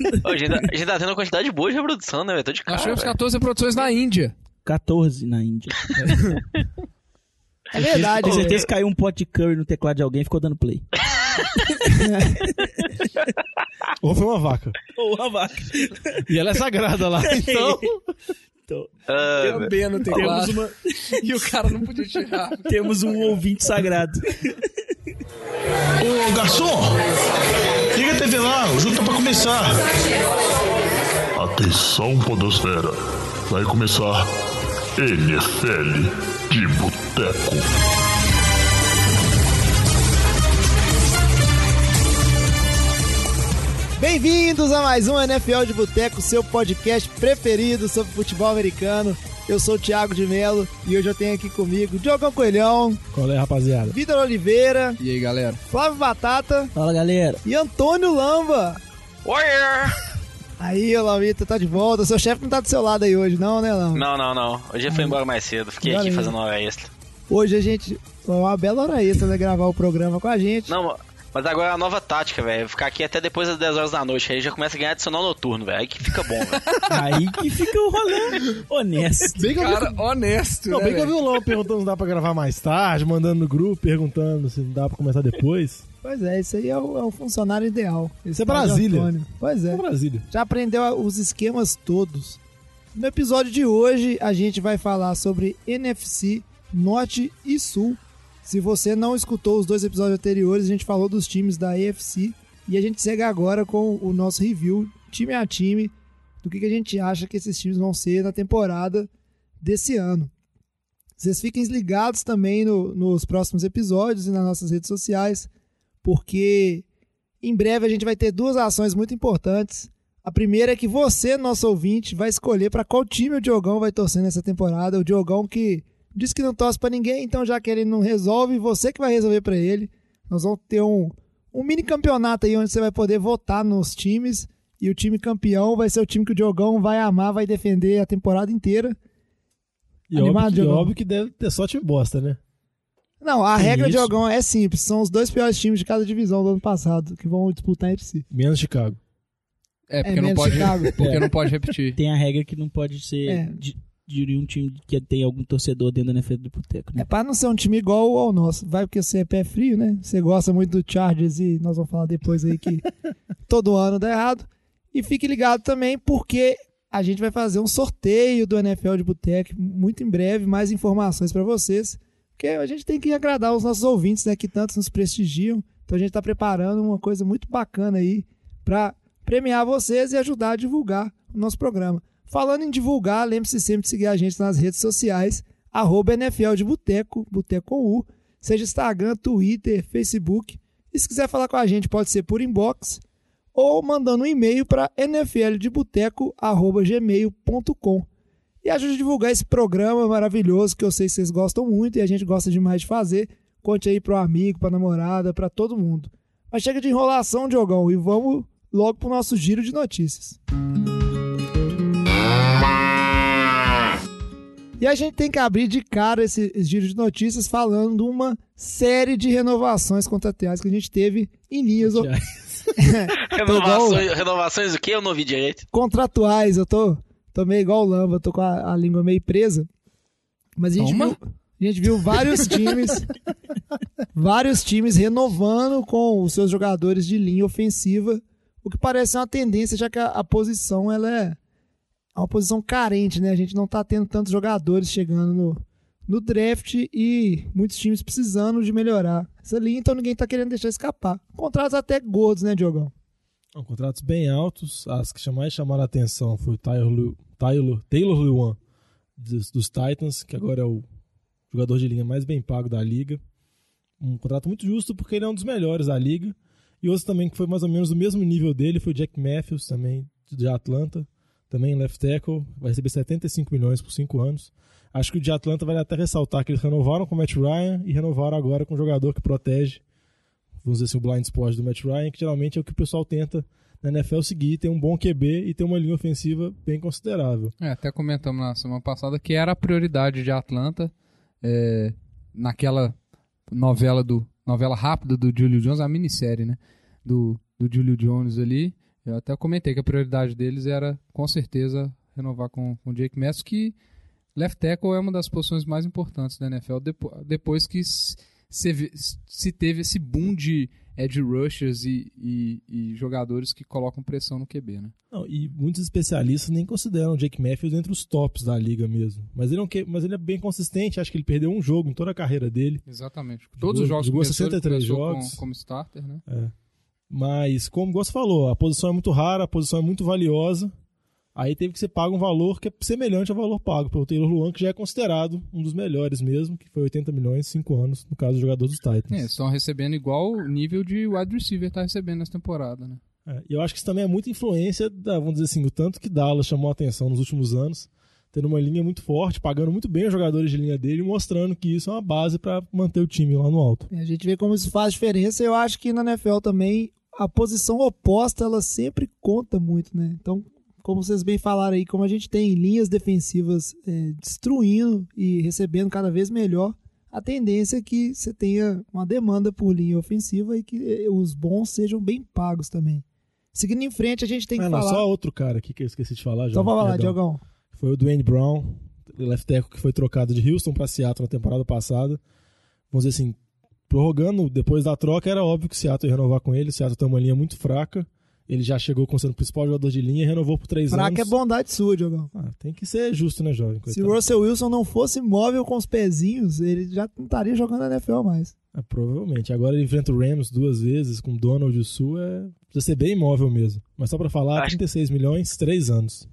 Ô, a, gente, tá- a gente tá tendo uma quantidade boa de reprodução, né, velho? Tô de cara. Nós tivemos velho. 14 produções na Índia. 14 na Índia. É verdade. Com né? certeza caiu um pote de curry no teclado de alguém e ficou dando play. Ou foi uma vaca. Ou a vaca. E ela é sagrada lá. Então, Então, Ah, Tem um B no teclado. temos, uma, E o cara não podia tirar. temos um ouvinte sagrado. Ô garçom, liga a TV lá, o jogo tá pra começar. Atenção, Podosfera. Vai começar NFL de Boteco. Bem-vindos a mais um NFL de Boteco, seu podcast preferido sobre futebol americano. Eu sou o Thiago de Melo e hoje eu tenho aqui comigo Diogão Coelhão, qual é, rapaziada? Vitor Oliveira, E aí, galera? Flávio Batata Fala, galera. e Antônio Lamba. Warrior! Aí, Lambita, tá de volta. Seu chefe não tá do seu lado aí hoje, não, né, Lamba? Não, não, não. Hoje eu fui embora mais cedo. Fiquei aqui fazendo hora extra. Hoje a gente. Foi uma bela hora extra, né? Gravar o programa com a gente. Não, mas agora é a nova tática, velho. Ficar aqui até depois das 10 horas da noite. Aí já começa a ganhar adicional noturno, velho. Aí que fica bom, velho. Aí que fica o rolê honesto. Bem que eu vi, Cara honesto, não, né, bem que eu vi o Lão perguntando se dá pra gravar mais tarde, mandando no grupo, perguntando se dá pra começar depois. Pois é, isso aí é o, é o funcionário ideal. Esse é de Brasília. Antônio. Pois é. É Brasília. Já aprendeu os esquemas todos. No episódio de hoje, a gente vai falar sobre NFC Norte e Sul. Se você não escutou os dois episódios anteriores, a gente falou dos times da AFC. E a gente segue agora com o nosso review, time a time, do que, que a gente acha que esses times vão ser na temporada desse ano. Vocês fiquem ligados também no- nos próximos episódios e nas nossas redes sociais, porque em breve a gente vai ter duas ações muito importantes. A primeira é que você, nosso ouvinte, vai escolher para qual time o Diogão vai torcer nessa temporada. O Diogão que diz que não torce para ninguém, então já que ele não resolve, você que vai resolver para ele. Nós vamos ter um, um mini campeonato aí onde você vai poder votar nos times e o time campeão vai ser o time que o Diogão vai amar, vai defender a temporada inteira. E Animado, óbvio, que, Diogão? óbvio que deve ter só time bosta, né? Não, a Tem regra de isso. Diogão é simples, são os dois piores times de cada divisão do ano passado que vão disputar entre si. Menos Chicago. É, porque, É, não menos pode, Chicago. porque não pode repetir. Tem a regra que não pode ser É. de, de um time que tem algum torcedor dentro da NFL do Boteco, É né? pra não ser um time igual ao nosso. Vai porque você é pé frio, né? Você gosta muito do Chargers e nós vamos falar depois aí que todo ano dá errado. E fique ligado também porque a gente vai fazer um sorteio do NFL de Boteco muito em breve, mais informações pra vocês. Porque a gente tem que agradar os nossos ouvintes, né, que tanto nos prestigiam. Então a gente tá preparando uma coisa muito bacana aí pra premiar vocês e ajudar a divulgar o nosso programa. Falando em divulgar, lembre-se sempre de seguir a gente nas redes sociais, arroba NFL de Boteco, Boteco U, seja Instagram, Twitter, Facebook. E se quiser falar com a gente, pode ser por inbox ou mandando um e-mail para nfldeboteco.gmail.com. E ajude a divulgar esse programa maravilhoso que eu sei que vocês gostam muito e a gente gosta demais de fazer. Conte aí pro amigo, pra namorada, pra todo mundo. Mas chega de enrolação, Diogão, e vamos logo pro nosso giro de notícias. E a gente tem que abrir de cara esse giro de notícias falando de uma série de renovações contratuais que a gente teve em linhas o- Renovações, renovações o quê? Eu não vi direito. contratuais. Eu tô, tô meio igual o Lamba, tô com a, a língua meio presa. Mas a gente, Toma. viu, a gente viu vários times, vários times renovando com os seus jogadores de linha ofensiva, o que parece ser uma tendência, já que a, a posição ela é uma posição carente, né? A gente não tá tendo tantos jogadores chegando no, no draft e muitos times precisando de melhorar essa linha, então ninguém tá querendo deixar escapar. Contratos até gordos, né, Diogão? São contratos bem altos. As que mais chamaram a atenção foi o Taylor, Taylor, Taylor Lewan dos, dos Titans, que agora é o jogador de linha mais bem pago da liga. Um contrato muito justo porque ele é um dos melhores da liga. E outro também que foi mais ou menos do mesmo nível dele foi o Jack Matthews, também de Atlanta, também left tackle, vai receber 75 milhões por 5 anos. Acho que o de Atlanta vale até ressaltar que eles renovaram com o Matt Ryan e renovaram agora com um jogador que protege vamos dizer assim, o blind spot do Matt Ryan, que geralmente é o que o pessoal tenta na NFL seguir, ter um bom QB e ter uma linha ofensiva bem considerável. É, até comentamos na semana passada que era a prioridade de Atlanta é, naquela novela do novela rápida do Julio Jones, a minissérie, né? Do, do Julio Jones ali. Eu até comentei que a prioridade deles era, com certeza, renovar com com o Jake Matthews, que left tackle é uma das posições mais importantes da NFL, depo- depois que se, se teve esse boom de edge rushers e, e- e jogadores que colocam pressão no QB, né? Não, e muitos especialistas nem consideram o Jake Matthews entre os tops da liga mesmo. Mas ele, é um mas ele é bem consistente, acho que ele perdeu um jogo em toda a carreira dele. Exatamente. Jogou- Todos os jogos jogou que começou, ele 63 começou jogos. Com, como starter, né? Mas, como você falou, a posição é muito rara, a posição é muito valiosa. Aí teve que ser pago um valor que é semelhante ao valor pago pelo Taylor Luan, que já é considerado um dos melhores mesmo, que foi 80 milhões, 5 anos, no caso do jogador dos Titans. É, estão recebendo igual o nível de wide receiver tá recebendo nessa temporada, né? É, e eu acho que isso também é muita influência, da, vamos dizer assim, o tanto que Dallas chamou a atenção nos últimos anos, tendo uma linha muito forte, pagando muito bem os jogadores de linha dele e mostrando que isso é uma base para manter o time lá no alto. A gente vê como isso faz diferença. Eu acho que na NFL também a posição oposta ela sempre conta muito, né? Então, como vocês bem falaram aí, como a gente tem linhas defensivas é, destruindo e recebendo cada vez melhor, a tendência é que você tenha uma demanda por linha ofensiva e que eh, os bons sejam bem pagos também. Seguindo em frente, a gente tem que Ah, não, falar. só outro cara aqui que eu esqueci de falar. Então João, lá, perdão. Diogão. Foi o Dwayne Brown, left tackle que foi trocado de Houston para Seattle na temporada passada. Vamos dizer assim, prorrogando depois da troca, era óbvio que o Seattle ia renovar com ele. O Seattle tem uma linha muito fraca. Ele já chegou como sendo o principal jogador de linha e renovou por três Fraca anos. é bondade sua, Diogão. Ah, tem que ser justo, né, jovem? Se Coitado. o Russell Wilson não fosse móvel com os pezinhos, ele já não estaria jogando na NFL mais. Ah, provavelmente. Agora ele enfrenta o Rams duas vezes com Donald e o Sul. É... Precisa ser bem imóvel mesmo. Mas só pra falar, Acho- 36 milhões, três anos.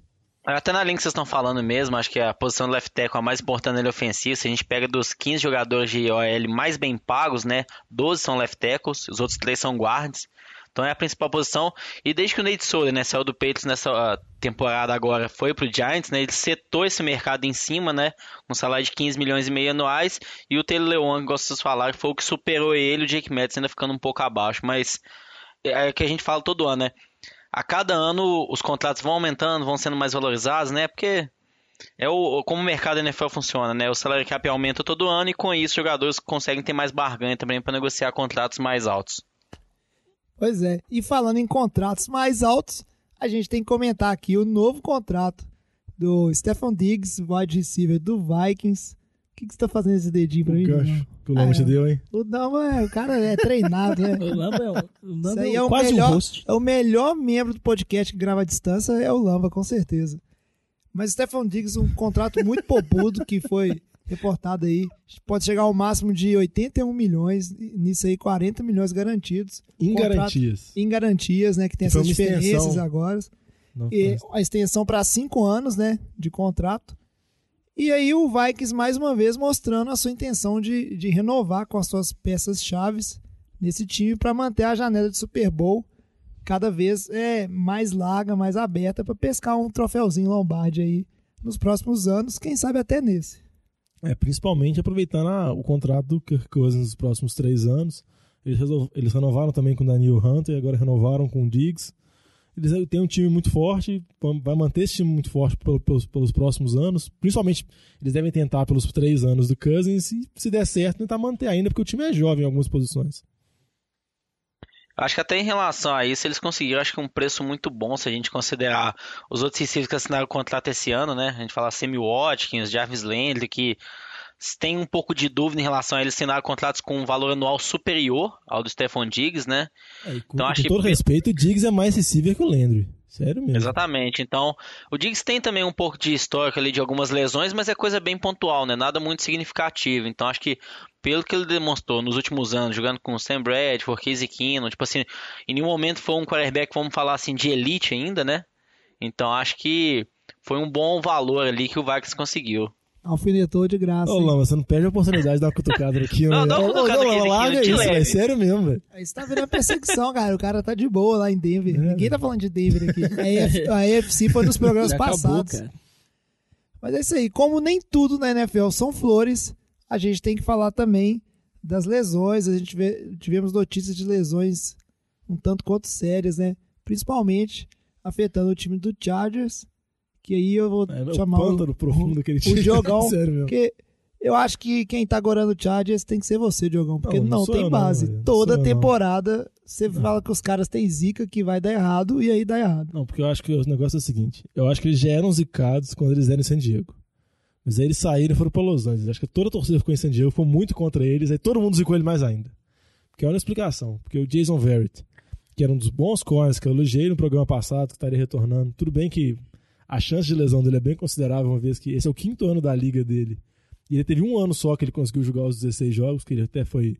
Até na linha que vocês estão falando mesmo, acho que a posição do left tackle é a mais importante na linha ofensiva. Se a gente pega dos 15 jogadores de OL mais bem pagos, né? 12 são left tackles, os outros 3 são guards. Então é a principal posição. E desde que o Nate Solder, né, saiu do Patriots nessa ah, temporada agora, foi pro Giants, né? Ele setou esse mercado em cima, né? Com um salário de 15 milhões e meio anuais. E o Taylor Lewan, que gosto de falar, foi o que superou ele, o Jake Mattis ainda ficando um pouco abaixo. Mas é o que a gente fala todo ano, né? A cada ano os contratos vão aumentando, vão sendo mais valorizados, né? Porque é o como o mercado NFL funciona, né? O salário cap aumenta todo ano e com isso os jogadores conseguem ter mais barganha também para negociar contratos mais altos. Pois é. E falando em contratos mais altos, a gente tem que comentar aqui o novo contrato do Stefan Diggs, wide receiver do Vikings. O que, que você tá fazendo esse dedinho pra O mim? o Lama Ah, te é. deu, hein? O não, é, o cara é treinado, né? O Lamba é, o Lamba Isso aí é é o quase melhor- um host. É o melhor membro do podcast que grava à distância, é o Lamba, com certeza. Mas Stefan Diggs, um contrato muito popudo que foi reportado aí. Pode chegar ao máximo de 81 milhões, nisso aí 40 milhões garantidos. Em Contrato- garantias. Em garantias, né? Que tem Que essas diferenças agora. Não E faz. a extensão para cinco anos, né? De contrato. E aí o Vikings, mais uma vez, mostrando a sua intenção de, de renovar com as suas peças chaves nesse time para manter a janela de Super Bowl cada vez é, mais larga, mais aberta para pescar um troféuzinho Lombardi aí nos próximos anos, quem sabe até nesse. É, principalmente aproveitando a- o contrato do Kirk Cousins nos próximos três anos. Eles, eles renovaram também com o Daniel Hunter e agora renovaram com o Diggs. Eles têm um time muito forte, vai manter esse time muito forte pelo- pelos, pelos próximos anos. Principalmente, eles devem tentar pelos três anos do Cousins e, se der certo, tentar manter ainda, porque o time é jovem em algumas posições. Acho que até em relação a isso, eles conseguiram, acho que um preço muito bom se a gente considerar os outros receivers que assinaram o contrato esse ano, né? A gente fala Sammy Watkins, Jarvis Landry, que tem um pouco de dúvida em relação a eles assinaram contratos com um valor anual superior ao do Stephon Diggs, né? É, com, Então, com acho que- todo respeito, o Diggs é mais receiver que o Landry. Sério mesmo. Exatamente. Então, o Diggs tem também um pouco de histórico ali de algumas lesões, mas é coisa bem pontual, né? Nada muito significativo. Então, acho que pelo que ele demonstrou nos últimos anos, jogando com o Sam Bradford, Casey Keenum, tipo assim, em nenhum momento foi um quarterback, vamos falar assim, de elite ainda, né? Então, acho que foi um bom valor ali que o Vikings conseguiu. Alfinetou de graça. Ô? Lama, você não perde a oportunidade de dar uma cutucada aqui, Não, né? dá uma cutucada não, aqui, larga isso, velho. Sério mesmo, velho. Aí você tá virando perseguição, cara. O cara tá de boa lá em Denver. É, Ninguém tá falando de Denver aqui. A AFC foi nos programas Já acabou, passados. cara. Mas é isso aí. Como nem tudo na NFL são flores, a gente tem que falar também das lesões. A gente vê- tivemos notícias de lesões um tanto quanto sérias, né? Principalmente afetando o time do Chargers. Que aí eu vou É, o chamar o, pântano profundo que ele o tinha. Diogão. Sério porque Eu acho que quem tá gorando o Chargers tem que ser você, Diogão, porque Não, não, não tem base. Não Toda temporada você fala que os caras têm zica que vai dar errado e aí dá errado. Não, porque eu acho que o negócio é o seguinte: eu acho que eles já eram zicados quando eles eram em San Diego. Mas aí eles saíram e foram pra Los Angeles. Acho que toda a torcida ficou em San Diego, foi muito contra eles, aí todo mundo zicou ele mais ainda. Porque olha a explicação. Porque o Jason Verrett, que era um dos bons corners que eu elogiei no programa passado, que estaria retornando, tudo bem que a chance de lesão dele é bem considerável, uma vez que esse é o quinto ano da liga dele. E ele teve um ano só que ele conseguiu jogar os 16 jogos, que ele até foi,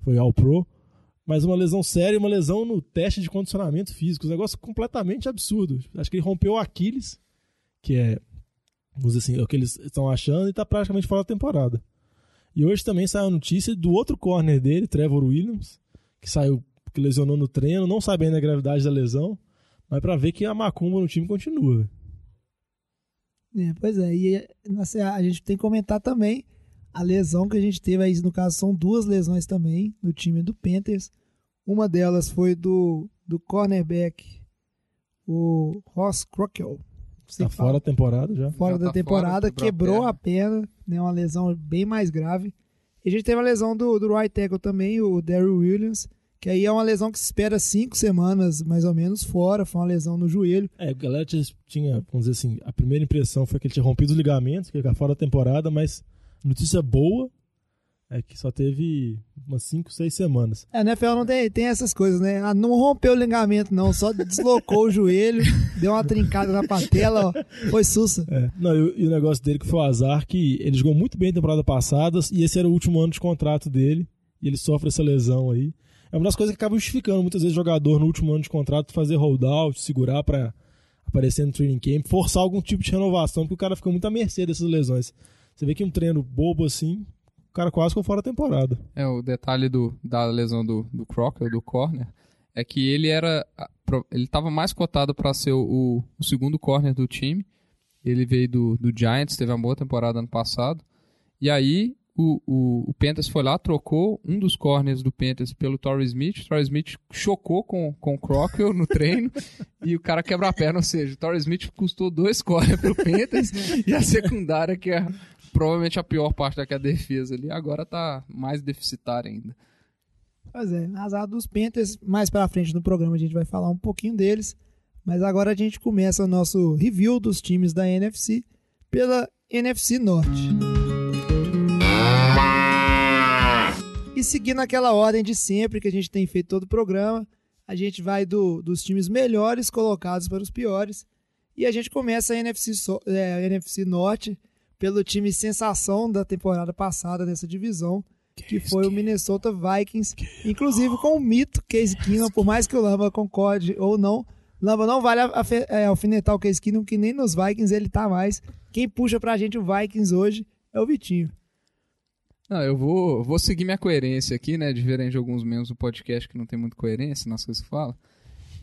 foi ao pro. Mas uma lesão séria, uma lesão no teste de condicionamento físico. Um negócio completamente absurdo. Acho que ele rompeu o Aquiles, que é, vamos dizer assim, é o que eles estão achando, e está praticamente fora da temporada. E hoje também saiu a notícia do outro corner dele, Trevor Williams, que saiu, que lesionou no treino, não sabe ainda a gravidade da lesão, mas para ver que a macumba no time continua. É, pois é, e nossa, a gente tem que comentar também a lesão que a gente teve aí, no caso são duas lesões também no time do Panthers. Uma delas foi do, do cornerback, o Ross Crockel. Você Tá fala- fora da temporada já. fora Já da tá temporada, fora, quebrou quebrou a a perna, né, uma lesão bem mais grave. E a gente teve a lesão do, do right tackle também, o Daryl Williams, que aí é uma lesão que se espera cinco semanas mais ou menos fora, foi uma lesão no joelho. É, a galera tinha, tinha, vamos dizer assim, a primeira impressão foi que ele tinha rompido os ligamentos, que ele fora da temporada, mas notícia boa é que só teve umas 5, 6 semanas. É, a NFL não tem, tem essas coisas, né? Ah, não rompeu o ligamento não, só deslocou o joelho, deu uma trincada na patela, ó, foi sussa. É. Não, e, o- e o negócio dele que foi o azar, que ele jogou muito bem na temporada passada, e esse era o último ano de contrato dele, e ele sofre essa lesão aí. É uma das coisas que acaba justificando muitas vezes jogador no último ano de contrato fazer holdout, segurar pra aparecer no training camp, forçar algum tipo de renovação, porque o cara fica muito à mercê dessas lesões. Você vê que um treino bobo assim, o cara quase ficou fora da temporada. É, o detalhe do, da lesão do, do Crocker, do corner, é que ele era. Ele estava mais cotado para ser o, o segundo corner do time. Ele veio do, do Giants, teve uma boa temporada ano passado. E aí o, o, o Panthers foi lá, trocou um dos corners do Panthers pelo Torrey Smith. O Torrey Smith chocou com, com o Crocker no treino e o cara quebra a perna. Ou seja, o Torrey Smith custou dois corners pro Panthers e a secundária, que é provavelmente a pior parte daquela defesa ali, agora tá mais deficitária ainda. Pois é, azar dos Panthers, mais pra frente no programa a gente vai falar um pouquinho deles, mas agora a gente começa o nosso review dos times da NFC pela NFC Norte. E seguindo aquela ordem de sempre que a gente tem feito todo o programa, a gente vai do- dos times melhores colocados para os piores. E a gente começa a NFC, é, a NFC Norte pelo time sensação da temporada passada nessa divisão, que foi o Minnesota Vikings, inclusive com o mito Case Keenum, por mais que o Lamba concorde ou não, Lamba não vale é, alfinetar o Case Keenum, que nem nos Vikings ele tá mais. Quem puxa pra gente o Vikings hoje é o Vitinho. Não, eu vou, vou seguir minha coerência aqui, né? Diferente de alguns membros do podcast que não tem muita coerência nas coisas que fala.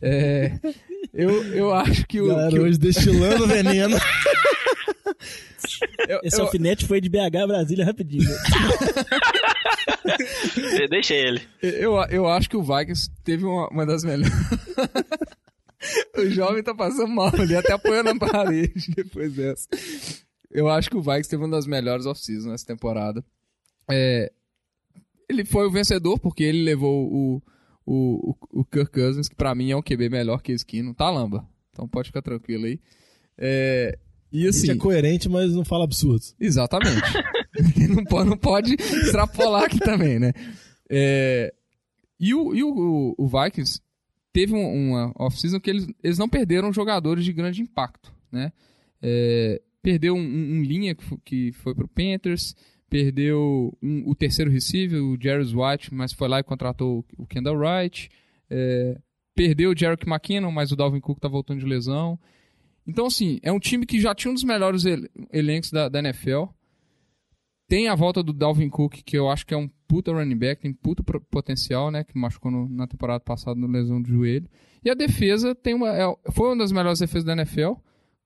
É, eu, eu acho que o. Galera que o- hoje destilando veneno. eu- Esse eu- alfinete foi de BH a Brasília rapidinho. De- Deixa ele. Eu, eu acho que o Vikings teve uma, uma das melhores. o jovem tá passando mal ali, até apoiando na parede depois dessa. Eu acho que o Vikings teve uma das melhores off-season nessa temporada. É, ele foi o vencedor porque ele levou o, o, o, Kirk Cousins, que pra mim é um QB melhor que esse Kino, tá, Lamba? Então pode ficar tranquilo aí. É, e assim. é coerente, mas não fala absurdos. Exatamente. não, pode, não pode extrapolar aqui também, né? É, e o, e o, o Vikings teve um- uma off-season que eles, eles não perderam jogadores de grande impacto, né? É, perdeu um, um- um linha que, fo- que foi pro Panthers, perdeu um- o terceiro receiver, o Jarvis White, mas foi lá e contratou o Kendall Wright. É, perdeu o Jerick McKinnon, mas o Dalvin Cook tá voltando de lesão. Então, assim, é um time que já tinha um dos melhores el- elencos da, da NFL. Tem a volta do Dalvin Cook, que eu acho que é um puta running back, tem puta potencial, né? Que machucou no- na temporada passada na lesão de joelho. E a defesa tem uma, é- foi uma das melhores defesas da NFL.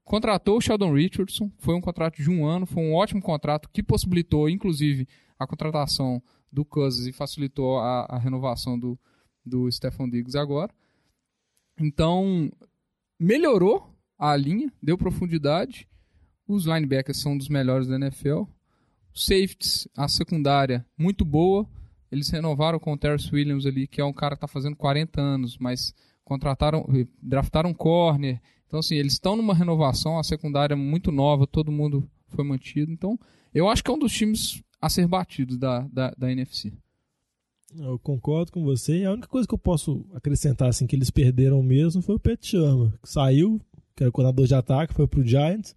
Contratou o Sheldon Richardson, foi um contrato de um ano, foi um ótimo contrato que possibilitou, inclusive, a contratação do Cousins e facilitou a, a renovação do, do Stephon Diggs agora. Então, melhorou a linha, deu profundidade. Os linebackers são dos melhores da NFL. Safeties, a secundária, muito boa. Eles renovaram com o Terrence Williams ali, que é um cara que está fazendo 40 anos, mas contrataram, draftaram um corner. Então, assim, eles estão numa renovação, a secundária é muito nova, todo mundo foi mantido. Então, eu acho que é um dos times a ser batidos da, da, da NFC. Eu concordo com você. A única coisa que eu posso acrescentar assim que eles perderam mesmo foi o Pet Chama, que saiu, que era o coordenador de ataque, foi pro Giants.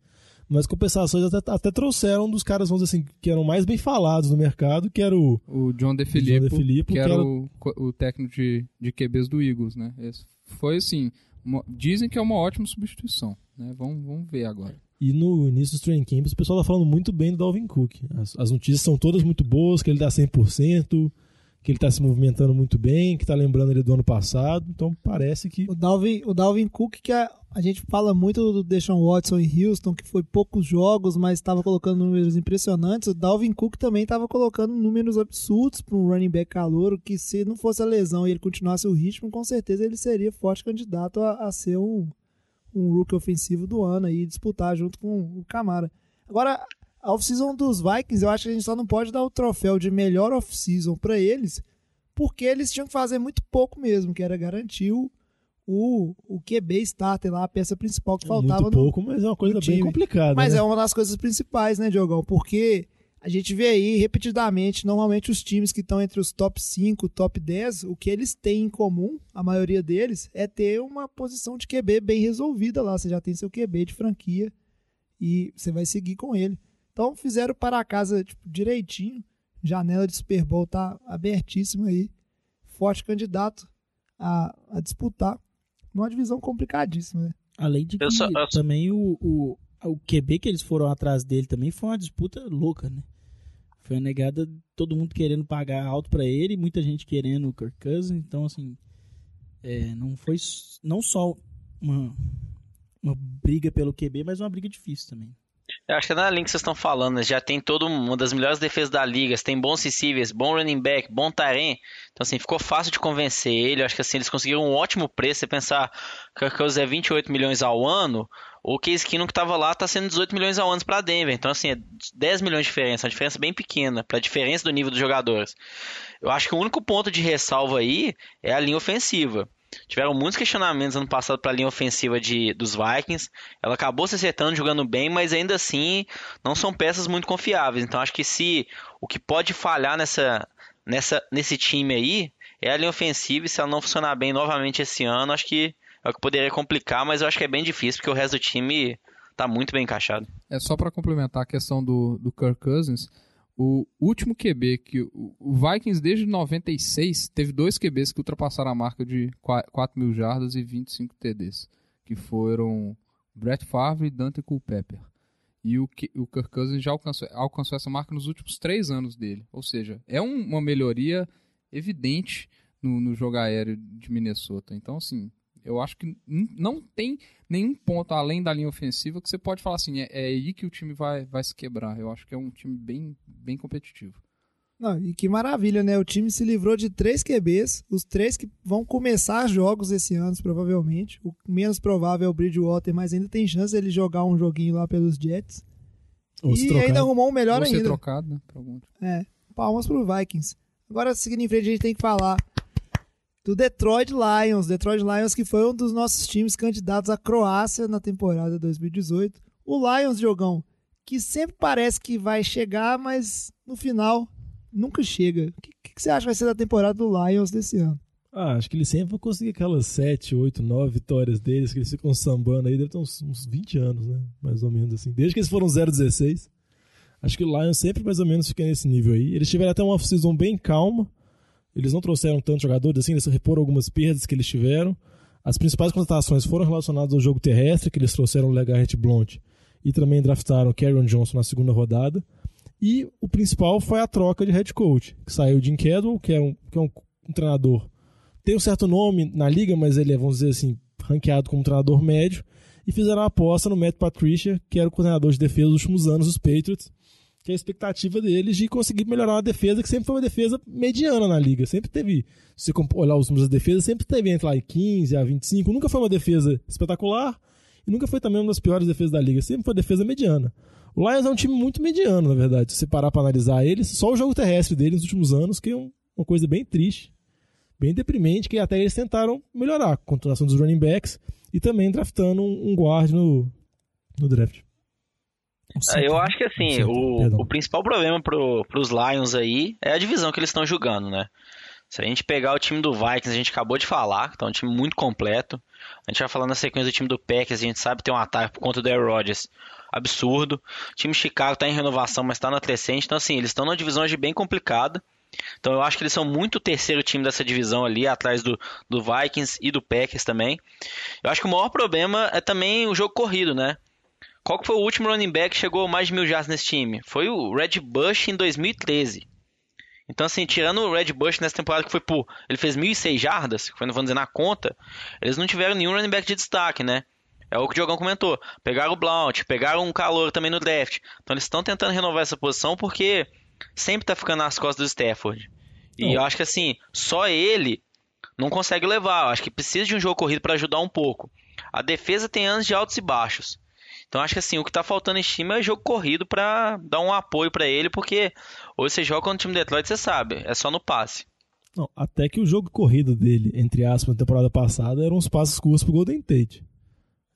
Mas compensações até, até trouxeram um dos caras, vamos dizer assim, que eram mais bem falados no mercado, que era o, O John DeFilippo, John DeFilippo, que que era era- o, o técnico de, de QBs do Eagles, né? Esse foi assim, uma- dizem que é uma ótima substituição, né? Vamos, vamos ver agora. E no início dos training camps, o pessoal tá falando muito bem do Dalvin Cook. As, as notícias são todas muito boas, que ele dá 100%, que ele tá se movimentando muito bem, que tá lembrando ele do ano passado. Então parece que O Dalvin, o Dalvin Cook, que a, a gente fala muito do Deshaun Watson em Houston, que foi poucos jogos, mas estava colocando números impressionantes. O Dalvin Cook também estava colocando números absurdos para um running back calouro, que se não fosse a lesão e ele continuasse o ritmo, com certeza ele seria forte candidato a, a ser um, um rookie ofensivo do ano e disputar junto com o Camara. Agora, a off-season dos Vikings, eu acho que a gente só não pode dar o troféu de melhor off-season para eles, porque eles tinham que fazer muito pouco mesmo, que era garantir o, o, o QB starter lá, a peça principal que é faltava muito no, pouco, mas é uma coisa no bem complicada. mas né? é uma das coisas principais, né, Diogão? Porque a gente vê aí repetidamente, normalmente os times que estão entre os top 5, top 10, o que eles têm em comum, a maioria deles, é ter uma posição de QB bem resolvida lá. Você já tem seu QB de franquia e você vai seguir com ele. Então fizeram para casa tipo, direitinho. Janela de Super Bowl tá abertíssima aí. Forte candidato a, a disputar numa divisão complicadíssima, né? Além de que Eu só- eu também o, o, o QB que eles foram atrás dele também foi uma disputa louca, né? Foi uma negada, todo mundo querendo pagar alto pra ele, muita gente querendo o Kirk Cousins, então assim, é, não foi não só uma, uma briga pelo QB, mas uma briga difícil também. Eu acho que na linha que vocês estão falando, né, já tem toda uma das melhores defesas da liga, tem bons receivers, bom running back, bom tarém. Então, assim, ficou fácil de convencer ele. Eu acho que assim, eles conseguiram um ótimo preço. Você pensar que o Cousins é 28 milhões ao ano, o Case Keenum que estava lá está sendo 18 milhões ao ano para Denver. Então, assim, é 10 milhões de diferença, uma diferença bem pequena para a diferença do nível dos jogadores. Eu acho que o único ponto de ressalva aí é a linha ofensiva. Tiveram muitos questionamentos ano passado para a linha ofensiva de, dos Vikings. Ela acabou se acertando, jogando bem, mas ainda assim não são peças muito confiáveis. Então acho que se o que pode falhar nessa, nessa, nesse time aí é a linha ofensiva. E se ela não funcionar bem novamente esse ano, acho que é o que poderia complicar, mas eu acho que é bem difícil, porque o resto do time tá muito bem encaixado. É só para complementar a questão do, do Kirk Cousins, o último QB que o, Vikings desde 96 teve dois QBs que ultrapassaram a marca de 4 mil jardas e 25 TDs, que foram Brett Favre e Dante Culpepper. E o, o Kirk Cousins já alcançou, alcançou essa marca nos últimos três anos dele. Ou seja, é um- uma melhoria evidente no, no jogo aéreo de Minnesota. Então, assim, eu acho que não tem nenhum ponto além da linha ofensiva que você pode falar assim, é, é aí que o time vai, vai se quebrar. Eu acho que é um time bem, bem competitivo. Não, e que maravilha, né? O time se livrou de três QBs, os três que vão começar jogos esse ano, provavelmente. O menos provável é o Bridgewater, mas ainda tem chance dele jogar um joguinho lá pelos Jets. Ou e trocar. ainda arrumou um melhor Ou ser ainda. trocado, né? É, palmas pro Vikings. Agora, seguindo em frente, a gente tem que falar do Detroit Lions. Detroit Lions que foi um dos nossos times candidatos à Croácia na temporada 2018. O Lions, Jogão, que sempre parece que vai chegar, mas no final nunca chega. O que, que você acha que vai ser da temporada do Lions desse ano? Ah, acho que eles sempre vão conseguir aquelas 7, 8, 9 vitórias deles, que eles ficam sambando aí, deve ter uns, uns 20 anos, né? Mais ou menos assim. Desde que eles foram 0-16. Acho que o Lions sempre mais ou menos fica nesse nível aí. Eles tiveram até uma off-season bem calma. Eles não trouxeram tantos jogadores assim, eles reporam algumas perdas que eles tiveram. As principais contratações foram relacionadas ao jogo terrestre, que eles trouxeram o Legarrette Blount e também draftaram Karen Johnson na segunda rodada. E o principal foi a troca de head coach, que saiu o Jim Cadwell, que é um, que é um, um treinador tem um certo nome na liga, mas ele é, vamos dizer assim, ranqueado como treinador médio, e fizeram uma aposta no Matt Patricia, que era o coordenador de defesa dos últimos anos dos Patriots, que é a expectativa deles de conseguir melhorar uma defesa que sempre foi uma defesa mediana na liga. Sempre teve, se você olhar os números da defesa, sempre teve entre lá 15 a 25, nunca foi uma defesa espetacular e nunca foi também uma das piores defesas da liga. Sempre foi defesa mediana. O Lions é um time muito mediano, na verdade. Se você parar pra analisar eles, só o jogo terrestre deles nos últimos anos, que é um- uma coisa bem triste, bem deprimente, que até eles tentaram melhorar. Com a contratação dos running backs e também draftando um, um guard no, no draft. É, Eu acho que assim, o, o principal problema pro, pros Lions aí é a divisão que eles estão jogando, né? Se a gente pegar o time do Vikings, a gente acabou de falar, que é um time muito completo. A gente vai falando na sequência do time do Packers, a gente sabe que tem um ataque por conta do Aaron Rodgers absurdo. O time de Chicago tá em renovação, mas tá na crescente. Então, assim, eles estão numa divisão hoje bem complicada. Então, eu acho que eles são muito o terceiro time dessa divisão ali, atrás do, do Vikings e do Packers também. Eu acho que o maior problema é também o jogo corrido, né? Qual que foi o último running back que chegou a mais de mil jardas nesse time? Foi o Red Bush em 2013. Então, assim, tirando o Red Bush nessa temporada que foi por. Ele fez 1.006 jardas, que foi, vamos dizer, na conta. Eles não tiveram nenhum running back de destaque, né? É o que o Diogão comentou. Pegaram o Blount, pegaram um calor também no draft. Então, eles estão tentando renovar essa posição porque sempre tá ficando nas costas do Stafford. E Não. eu acho que, assim, só ele não consegue levar. Eu acho que precisa de um jogo corrido para ajudar um pouco. A defesa tem anos de altos e baixos. Então acho que assim, o que tá faltando em time é jogo corrido pra dar um apoio pra ele, porque hoje você joga contra o time do Detroit, você sabe, é só no passe. Não, até que o jogo corrido dele, entre aspas, na temporada passada, eram uns passos curtos pro Golden Tate.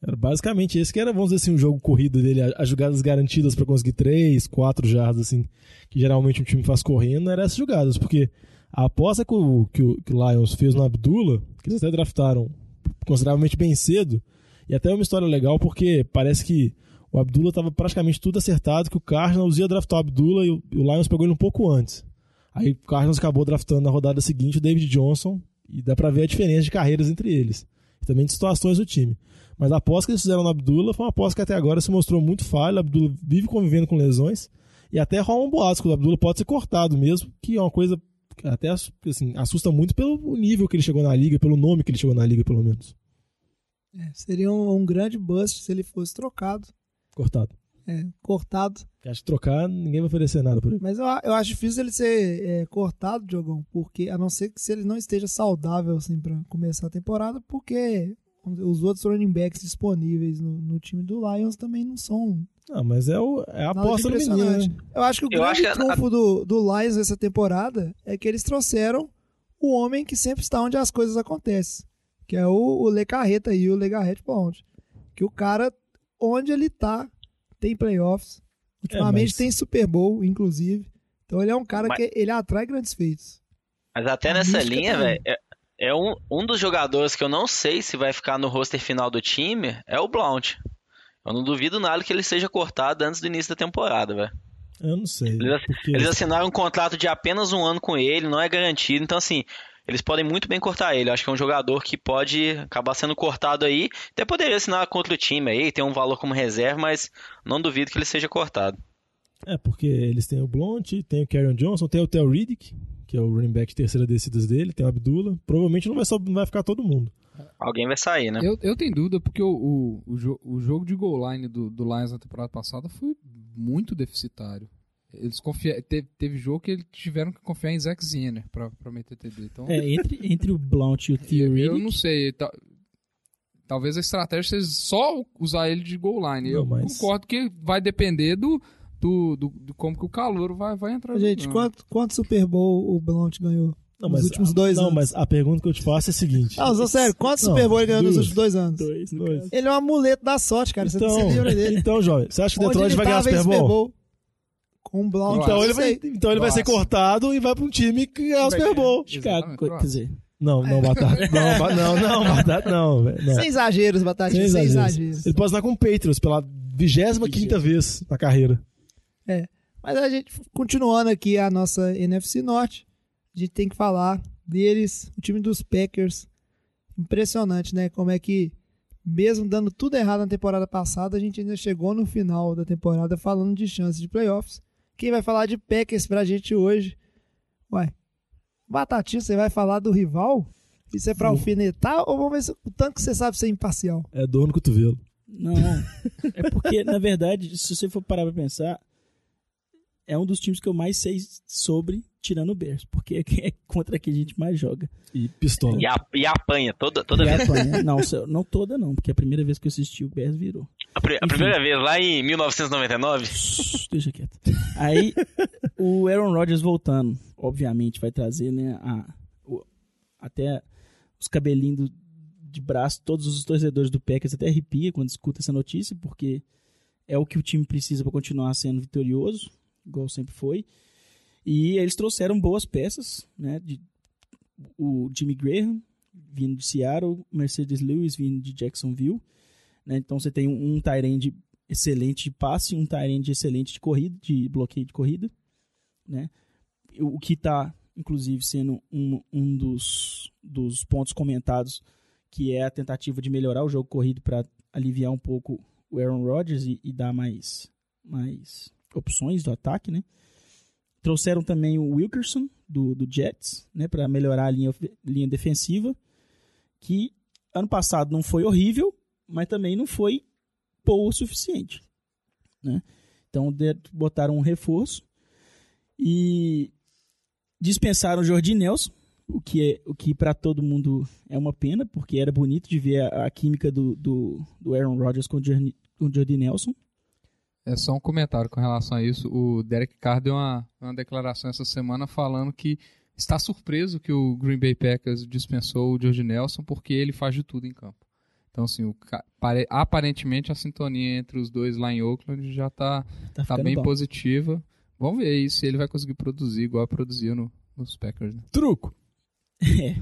Era basicamente esse que era, vamos dizer assim, um jogo corrido dele, as jogadas garantidas pra conseguir 3, 4 jardas, assim, que geralmente um time faz correndo, eram essas jogadas, porque a aposta que o, que o, que o Lions fez no Abdullah, que eles até draftaram consideravelmente bem cedo, e até é uma história legal, porque parece que o Abdullah estava praticamente tudo acertado, que o Cardinals ia draftar o Abdullah e o, Lions pegou ele um pouco antes. Aí o Cardinals acabou draftando na rodada seguinte o David Johnson, e dá pra ver a diferença de carreiras entre eles. E também de situações do time. Mas a aposta que eles fizeram no Abdullah foi uma aposta que até agora se mostrou muito falha. O Abdullah vive convivendo com lesões. E até rola um boato que o Abdullah pode ser cortado mesmo, que é uma coisa que até assim, assusta muito pelo nível que ele chegou na liga, pelo nome que ele chegou na liga, pelo menos. É, seria um, um grande bust se ele fosse trocado. Cortado. É, cortado. Acho que trocar, ninguém vai oferecer nada por ele. Mas eu, a- eu acho difícil ele ser é, cortado, Diogão, porque a não ser que se ele não esteja saudável assim para começar a temporada, porque os outros running backs disponíveis no, no time do Lions também não são Ah, mas é, o, é a nada aposta do menino, né? Eu acho que o Eu grande que a- trunfo do, do Lions nessa temporada é que eles trouxeram o homem que sempre está onde as coisas acontecem, que é o, o Le Carreta aí, o Legarrete Bond. Que o cara, onde ele tá, tem playoffs. Ultimamente mas- tem Super Bowl, inclusive. Então ele é um cara Mas- que ele atrai grandes feitos. Mas até A nessa linha, velho, é, é um, um dos jogadores que eu não sei se vai ficar no roster final do time, é o Blount. Eu não duvido nada que ele seja cortado antes do início da temporada, velho. Eu não sei. Eles, porque- eles assinaram um contrato de apenas um ano com ele, não é garantido. Então, assim, eles podem muito bem cortar ele. Eu acho que é um jogador que pode acabar sendo cortado aí. Até poderia assinar contra o time aí, ter um valor como reserva, mas não duvido que ele seja cortado. É, porque eles têm o Blount, tem o Karrion Johnson, tem o Theo Riddick, que é o running back de terceira descidas dele, tem o Abdullah. Provavelmente não vai, só, não vai ficar todo mundo. Alguém vai sair, né? Eu, eu tenho dúvida porque o, o, o, jo- o jogo de goal line do, do Lions na temporada passada foi muito deficitário. Eles confia, teve, teve jogo que eles tiveram que confiar em Zack Zinner pra, pra meter TD. Então, É, entre, entre o Blount e o eu, Theory, eu não sei. ta- talvez a estratégia seja só usar ele de goal line. eu Não, mas- concordo que vai depender do, do, do, do como que o calor vai, vai entrar. Gente, quanto, quanto Super Bowl o Blount ganhou? Não, Nos últimos dois não, anos. mas a pergunta que eu te faço é a seguinte. Não, sou sério, quantos Não, Super Bowl ele ganhou nos dois. últimos dois anos? dois, Dois. Ele é um amuleto da sorte, cara. Você então, você dele. então, jovem, você acha que o Detroit vai ganhar o tava em Super Bowl? Com o Blount. Então ele, vai, então ele vai ser cortado e vai pra um time que ganhar o Super. Bowl. Chicago, quer dizer, Não, não, Batata. Não, ba- não, não, Batata não. não. Sem exageros, Batatinha, sem, exageros. Ele pode estar com o Patriots pela vigésima quinta vez na carreira. Mas a gente, continuando aqui a nossa NFC Norte, a gente tem que falar deles, o time dos Packers. Impressionante, né? Como é que, mesmo dando tudo errado na temporada passada, a gente ainda chegou no final da temporada falando de chances de playoffs. Quem vai falar de Packers pra gente hoje? Ué, Batatinha, você vai falar do rival? Isso é pra Vou. alfinetar ou vamos ver se, o tanto que você sabe ser imparcial? É dor no cotovelo. Não. É porque, na verdade, se você for parar pra pensar, é um dos times que eu mais sei sobre tirando o Bears, porque é contra que a gente mais joga. E pistola. E, a, e apanha toda, toda E vez. apanha. Não, não toda não, porque a primeira vez que eu assisti o Bears virou. A, pri- a primeira vez, lá em 1999. Shhh, Deixa quieto. Aí, o Aaron Rodgers voltando, obviamente, vai trazer, né, a, o- até os cabelinhos de braço, todos os torcedores do Packers até arrepia quando escuta essa notícia, porque é o que o time precisa para continuar sendo vitorioso, igual sempre foi. E eles trouxeram boas peças, né, de, o Jimmy Graham, vindo de Seattle, Mercedes Lewis, vindo de Jacksonville, né, então você tem um, um end excelente de passe, um end excelente de corrida, de bloqueio de corrida, né? O que está, inclusive, sendo um, um dos, dos pontos comentados, que é a tentativa de melhorar o jogo corrido para aliviar um pouco o Aaron Rodgers e, e dar mais, mais opções do ataque, né? Trouxeram também o Wilkerson, do, do Jets, né? Para melhorar a linha, linha defensiva, que ano passado não foi horrível, mas também não foi boa o suficiente. Né? Então botaram um reforço e dispensaram o Jordi Nelson, o que, é, o que para todo mundo é uma pena, porque era bonito de ver a, a química do, do, do Aaron Rodgers com o Jordi, com o Jordi Nelson. É só um comentário com relação a isso. O Derek Carr deu uma, uma declaração essa semana falando que está surpreso que o Green Bay Packers dispensou o George Nelson porque ele faz de tudo em campo. Então, assim, o, aparentemente a sintonia entre os dois lá em Oakland já está Tá, tá ficando bem bom. positiva. Vamos ver aí se ele vai conseguir produzir igual produziu no, nos Packers. Né? Truco. É.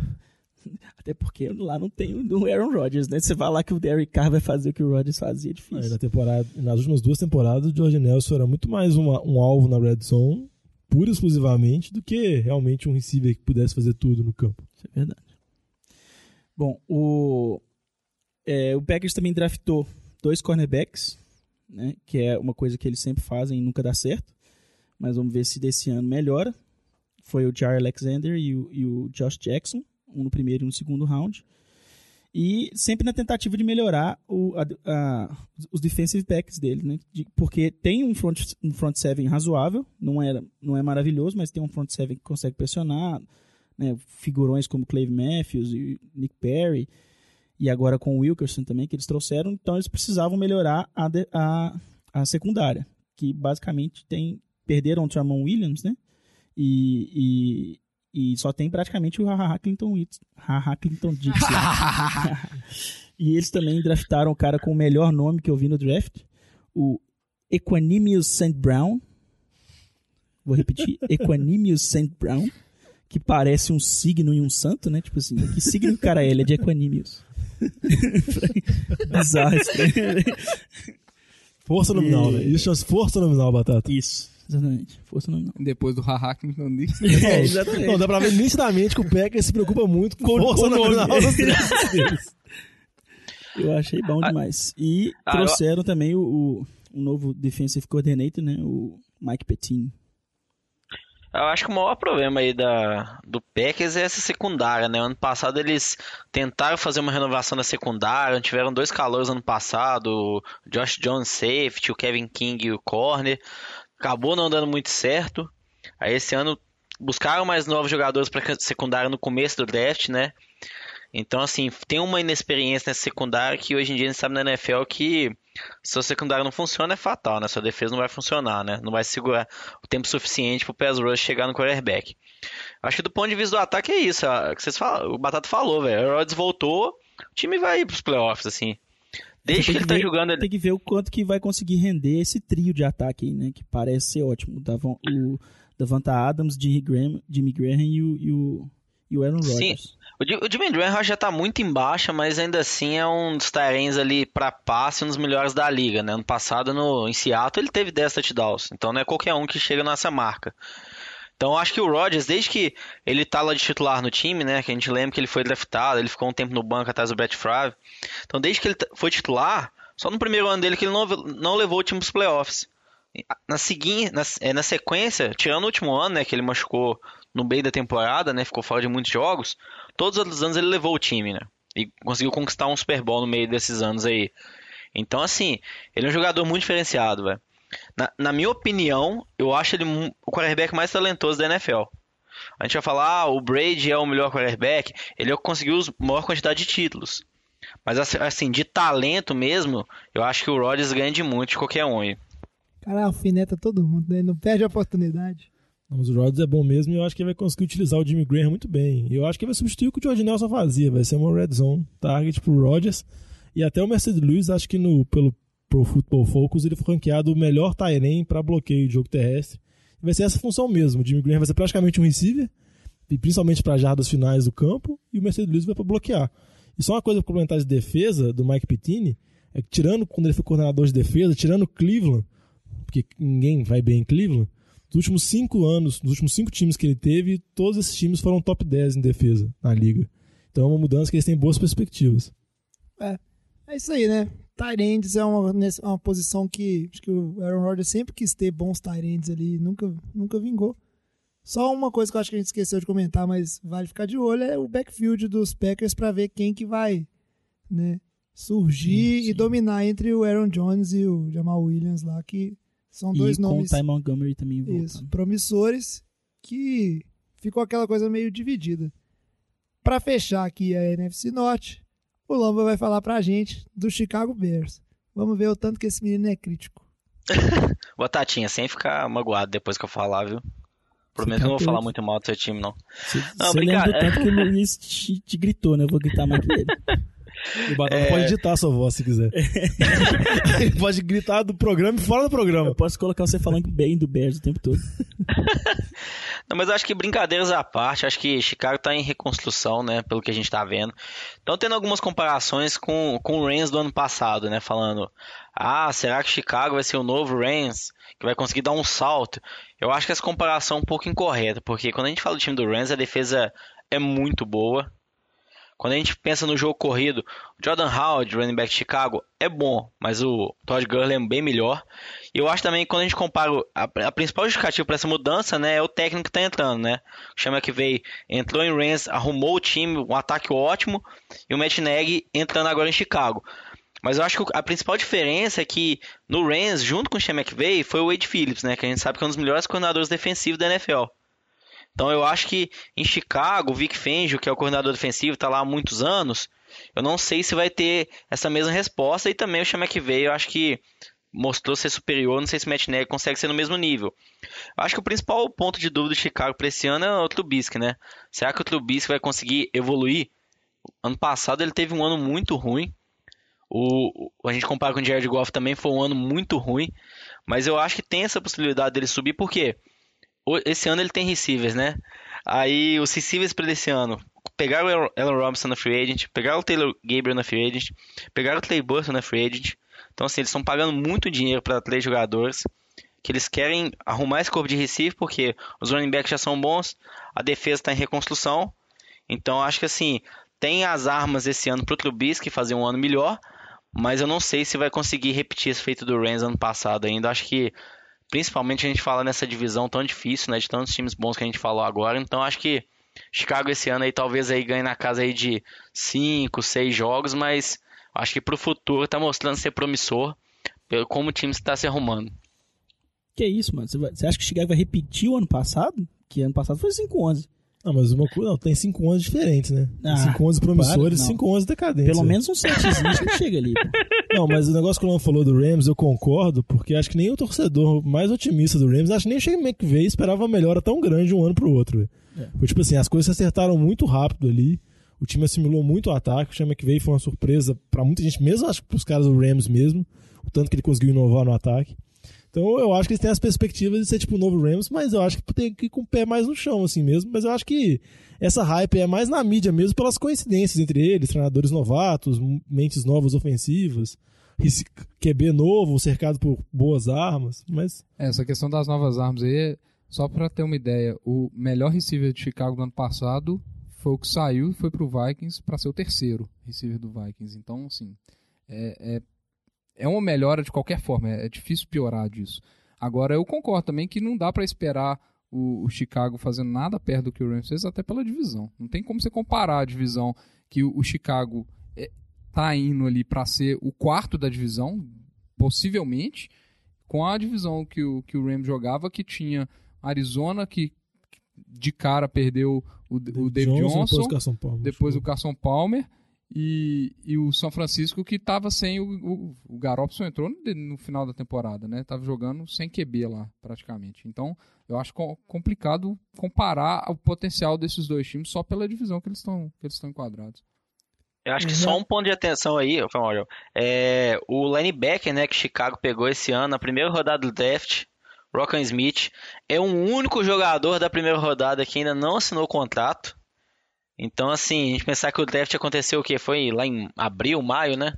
Até porque lá não tem o Aaron Rodgers, né? Você vai lá que o Derek Carr vai fazer o que o Rodgers fazia, é Aí, difícil. na temporada, nas últimas duas temporadas, o George Nelson era muito mais uma- um alvo na red zone, pura e exclusivamente, do que realmente um receiver que pudesse fazer tudo no campo. Isso é verdade. Bom, o, é, o Packers também draftou dois cornerbacks, né, que é uma coisa que eles sempre fazem e nunca dá certo. Mas vamos ver se desse ano melhora. Foi o Jar Alexander e o, e o Josh Jackson, um no primeiro e um no segundo round. E sempre na tentativa de melhorar o, a- a- os defensive backs dele, né? De- porque tem um front, um front seven razoável, não é, não é maravilhoso, mas tem um front seven que consegue pressionar, né, figurões como Clave Matthews e Nick Perry, e agora com o Wilkerson também, que eles trouxeram, então eles precisavam melhorar a, de- a, a secundária, que basicamente tem perderam o Tramon Williams, né? E, e, e só tem praticamente o Haha Clinton, Witz- Haha Clinton Dixon. e eles também draftaram o cara com o melhor nome que eu vi no draft, o Equanimous St. Brown. Vou repetir, Equanimous St. Brown que parece um signo e um santo, né? Tipo assim, que signo o cara é? Ele é de Equanimous. Bizarro estranho. Força nominal, E- né? Isso chama força nominal, Batata. Isso, exatamente. Força nominal. Depois do Haha Clinton Dixon. É, exatamente. Não, dá pra ver nitidamente que o Packers se preocupa muito com, Com- força nominal deles. Eu achei bom demais. E Ah, trouxeram também o, o, o novo defensive coordinator, né? O Mike Pettine. Eu acho que o maior problema aí da, do Packers é essa secundária, né? Ano passado eles tentaram fazer uma renovação da secundária, tiveram dois calores ano passado, o Josh Jones safety, o Kevin King e o corner. Acabou não dando muito certo. Aí esse ano buscaram mais novos jogadores para secundária no começo do draft, né? Então, assim, tem uma inexperiência nessa secundária que hoje em dia a gente sabe na NFL que se a secundária não funciona é fatal, né? Sua defesa não vai funcionar, né? Não vai segurar o tempo suficiente pro pass rush chegar no quarterback. Acho que do ponto de vista do ataque é isso, é o que vocês falam, o Batata falou, velho. O Rodgers voltou, o time vai ir pros playoffs, assim. Desde que ele tá ver- jogando ele. Tem que ver o quanto que vai conseguir render esse trio de ataque aí, né? Que parece ser ótimo. O Davon- O Davanta Adams, Jimmy Graham, Jimmy Graham e, o, e, o, e o Aaron Sim. Rodgers. O Ji- o Jimmy Graham já tá muito em baixa, mas ainda assim é um dos Tyrens ali pra passe, um dos melhores da liga, né? Ano passado no, em Seattle ele teve 10 touchdowns, então não é qualquer um que chega nessa marca. Então acho que o Rodgers, desde que ele tá lá de titular no time, né? Que a gente lembra que ele foi draftado, ele ficou um tempo no banco atrás do Brett Favre. Então desde que ele foi titular, só no primeiro ano dele que ele não, não levou o time pros playoffs. Na, segui, na, é, na sequência, tirando o último ano, né? Que ele machucou no meio da temporada, né? Ficou fora de muitos jogos. Todos os anos ele levou o time, né? E conseguiu conquistar um Super Bowl no meio desses anos aí. Então, assim, ele é um jogador muito diferenciado, velho. Na, na minha opinião, eu acho ele o quarterback mais talentoso da NFL. A gente vai falar, ah, o Brady é o melhor quarterback, ele conseguiu a maior quantidade de títulos. Mas assim, de talento mesmo, eu acho que o Rodgers ganha de muito de qualquer um. Cara, alfineta todo mundo, né? Não perde a oportunidade. Mas o Rodgers é bom mesmo e eu acho que ele vai conseguir utilizar o Jimmy Graham muito bem. Eu acho que ele vai substituir o que o George Nelson fazia. Vai ser uma red zone target pro Rodgers. E até o Mercedes Lewis, acho que no, pelo Pro Football Focus, ele foi ranqueado o melhor Tyrene para bloqueio de jogo terrestre. Vai ser essa função mesmo. O Jimmy Graham vai ser praticamente um receiver, e principalmente para jardas finais do campo, e o Mercedes Lewis vai para bloquear. E só uma coisa complementar de defesa do Mike Pittini, é que tirando quando ele foi coordenador de defesa, tirando Cleveland, porque ninguém vai bem em Cleveland, nos últimos cinco anos, nos últimos cinco times que ele teve, todos esses times foram top 10 em defesa na liga. Então é uma mudança que eles têm boas perspectivas. É, é isso aí, né? Tyrands é uma, uma posição que acho que o Aaron Rodgers sempre quis ter bons Tyrands ali, nunca, nunca vingou. Só uma coisa que eu acho que a gente esqueceu de comentar, mas vale ficar de olho, é o backfield dos Packers para ver quem que vai né, surgir sim, sim. e dominar entre o Aaron Jones e o Jamal Williams lá, que são dois e nomes. Com o Ty Montgomery também voltando. Isso, promissores que ficou aquela coisa meio dividida. Para fechar aqui a NFC Norte, o Lamba vai falar pra gente do Chicago Bears. Vamos ver o tanto que esse menino é crítico. Botatinha, sem ficar magoado depois que eu falar, viu? Prometo que não vou falar muito mal do seu time, não. Você lembra tanto que o Luiz te, te, gritou, né? Eu vou gritar mais que ele. O Batata é... pode editar a sua voz se quiser. Ele pode gritar do programa e fora do programa. Eu posso colocar você falando bem do Bears o tempo todo. Não, mas acho que brincadeiras à parte, acho que Chicago está em reconstrução, né? Pelo que a gente está vendo. Então, tendo algumas comparações com, com o Rams do ano passado, né? Falando, ah, será que Chicago vai ser o novo Rams? Que vai conseguir dar um salto? Eu acho que essa comparação é um pouco incorreta, porque quando a gente fala do time do Rams, a defesa é muito boa, quando a gente pensa no jogo corrido, o Jordan Howard, running back de Chicago, é bom, mas o Todd Gurley é bem melhor. E eu acho também que quando a gente compara, a, a principal justificativa para essa mudança, né, é o técnico que está entrando, né? O Chama que veio, entrou em Rams, arrumou o time, um ataque ótimo, e o Matt Nagy entrando agora em Chicago. Mas eu acho que a principal diferença é que no Rams, junto com o Sean McVay, foi o Wade Phillips, né? Que a gente sabe que é um dos melhores coordenadores defensivos da NFL. Então eu acho que em Chicago, o Vic Fangio, que é o coordenador defensivo, está lá há muitos anos. Eu não sei se vai ter essa mesma resposta e também o Chama que veio, eu acho que mostrou ser superior, não sei se o Matt Nagy consegue ser no mesmo nível. Eu acho que o principal ponto de dúvida de Chicago para esse ano é o Trubisky, né? Será que o Trubisky vai conseguir evoluir? Ano passado ele teve um ano muito ruim. O, a gente compara com o Jared Goff também foi um ano muito ruim, mas eu acho que tem essa possibilidade dele subir porque quê? Esse ano ele tem receivers, né? Aí os receivers para esse ano pegaram o Allen Robinson na free agent, pegaram o Taylor Gabriel na free agent, pegaram o Clay Burton na free agent. Então assim, eles estão pagando muito dinheiro para três jogadores que eles querem arrumar esse corpo de receiver porque os running backs já são bons, a defesa está em reconstrução. Então acho que assim, tem as armas esse ano pro Trubisky fazer um ano melhor, mas eu não sei se vai conseguir repetir esse feito do Rams ano passado ainda. Acho que Principalmente a gente fala nessa divisão tão difícil, né? De tantos times bons que a gente falou agora. Então acho que Chicago esse ano aí talvez aí ganhe na casa aí de 5, 6 jogos, mas acho que pro futuro tá mostrando ser promissor pelo como o time está se arrumando. Que isso, mano? Você acha que o Chicago vai repetir o ano passado? Que ano passado foi 5-11. Não, mas uma coisa, não, tem 5 11 diferentes, né? 5 ah, 11 promissores e 5 11 decadentes. Pelo menos um que chega ali. Pô. Não, mas o negócio que o Luan falou do Rams, eu concordo, porque acho que nem o torcedor mais otimista do Rams, acho que nem o Shane McVay esperava uma melhora tão grande um ano pro outro. É. Foi tipo assim, as coisas se acertaram muito rápido ali, o time assimilou muito o ataque, o Shane McVay foi uma surpresa para muita gente, mesmo acho que pros caras do Rams mesmo, o tanto que ele conseguiu inovar no ataque. Então eu acho que eles têm as perspectivas de ser tipo o novo Rams, mas eu acho que tem que ir com o pé mais no chão, assim mesmo. Mas eu acho que essa hype é mais na mídia mesmo pelas coincidências entre eles, treinadores novatos, mentes novas ofensivas, QB novo, cercado por boas armas, mas... É, essa questão das novas armas aí, só para ter uma ideia, o melhor receiver de Chicago do ano passado foi o que saiu e foi pro Vikings para ser o terceiro receiver do Vikings. Então, assim, é, é é uma melhora de qualquer forma, é, é difícil piorar disso. Agora, eu concordo também que não dá para esperar o, o, Chicago fazendo nada perto do que o Rams fez, até pela divisão. Não tem como você comparar a divisão que o, o Chicago é, tá indo ali para ser o quarto da divisão, possivelmente, com a divisão que o, que o Rams jogava, que tinha Arizona, que de cara perdeu o, o David Johnson, Johnson, depois o Carson Palmer. depois o Carson Palmer e, e o São Francisco que estava sem o, o, o Garoppolo entrou no, no final da temporada, né? Tava jogando sem QB lá, praticamente. Então, eu acho co- complicado comparar o potencial desses dois times só pela divisão que eles estão que eles estão enquadrados. Eu acho que só um ponto de atenção aí, Camargo, é o linebacker, né, que Chicago pegou esse ano, na primeira rodada do draft, Rockan Smith, é o único jogador da primeira rodada que ainda não assinou contrato. Então, assim, a gente pensar que o draft aconteceu o quê? Foi lá em abril, maio, né?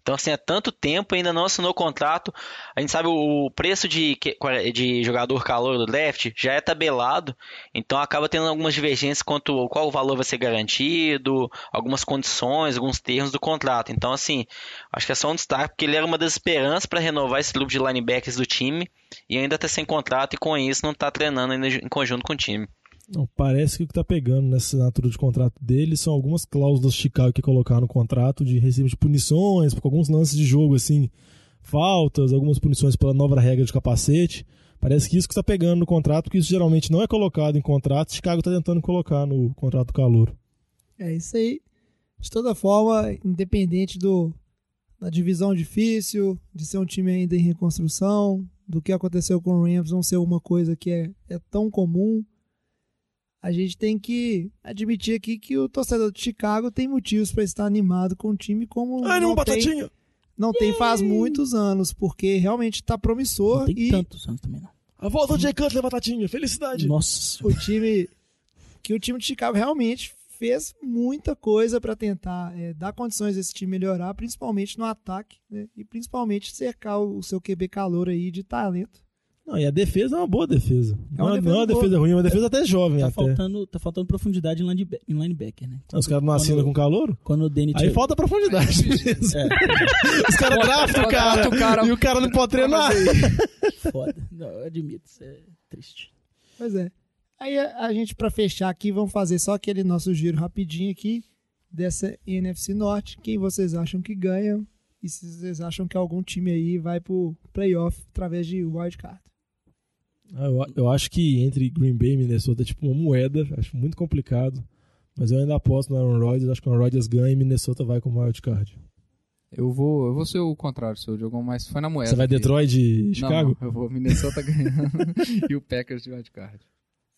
Então, assim, há tanto tempo ainda não assinou contrato. A gente sabe o preço de, que- de jogador calor do draft já é tabelado. Então acaba tendo algumas divergências quanto qual o valor vai ser garantido, algumas condições, alguns termos do contrato. Então, assim, acho que é só um destaque, porque ele era uma das esperanças para renovar esse grupo de linebackers do time e ainda está sem contrato e com isso não está treinando ainda em conjunto com o time. Não, parece que o que tá pegando nessa assinatura de contrato dele são algumas cláusulas Chicago que colocaram no contrato de recibo de punições, por alguns lances de jogo, assim, faltas, algumas punições pela nova regra de capacete. Parece que isso que tá pegando no contrato, porque isso geralmente não é colocado em contrato, Chicago tá tentando colocar no contrato calor. É isso aí. De toda forma, independente do da divisão difícil, de ser um time ainda em reconstrução, do que aconteceu com o Rams não ser uma coisa que é, é tão comum, a gente tem que admitir aqui que o torcedor de Chicago tem motivos para estar animado com o time como Ânimo, não, tem, batatinha! não tem faz muitos anos, porque realmente está promissor Não tem e tantos anos também, não. A volta de Jay Cutler, batatinha! Felicidade! Nossa. o time que o time de Chicago realmente fez muita coisa para tentar é, dar condições desse time melhorar, principalmente no ataque, né? e principalmente cercar o, o seu QB calor aí de talento. Não, e a defesa é uma boa defesa. É uma não, não é uma defesa defesa ruim, é uma defesa até jovem Tá até. faltando, tá faltando profundidade em, linebacker, em linebacker, né? Os caras não assinam Quando- com calor? Quando o Danny Aí falta profundidade. É, Os caras draftam o cara, cara- e o cara não pode treinar. foda. Não, eu admito, isso é triste. Pois é. Aí a, a gente, para fechar aqui, vamos fazer só aquele nosso giro rapidinho aqui dessa NFC Norte. Quem vocês acham que ganham? E se vocês acham que algum time aí vai pro playoff através de wildcard? Ah, eu, eu acho que entre Green Bay e Minnesota é tipo uma moeda. Acho muito complicado. Mas eu ainda aposto no Aaron Rodgers. Acho que o Aaron Rodgers ganha e Minnesota vai com o wildcard. Eu vou, eu vou ser o contrário, seu Diogão, mas foi na moeda. Você vai aqui. Detroit e Chicago? não, eu vou Minnesota ganhando e o Packers de wildcard.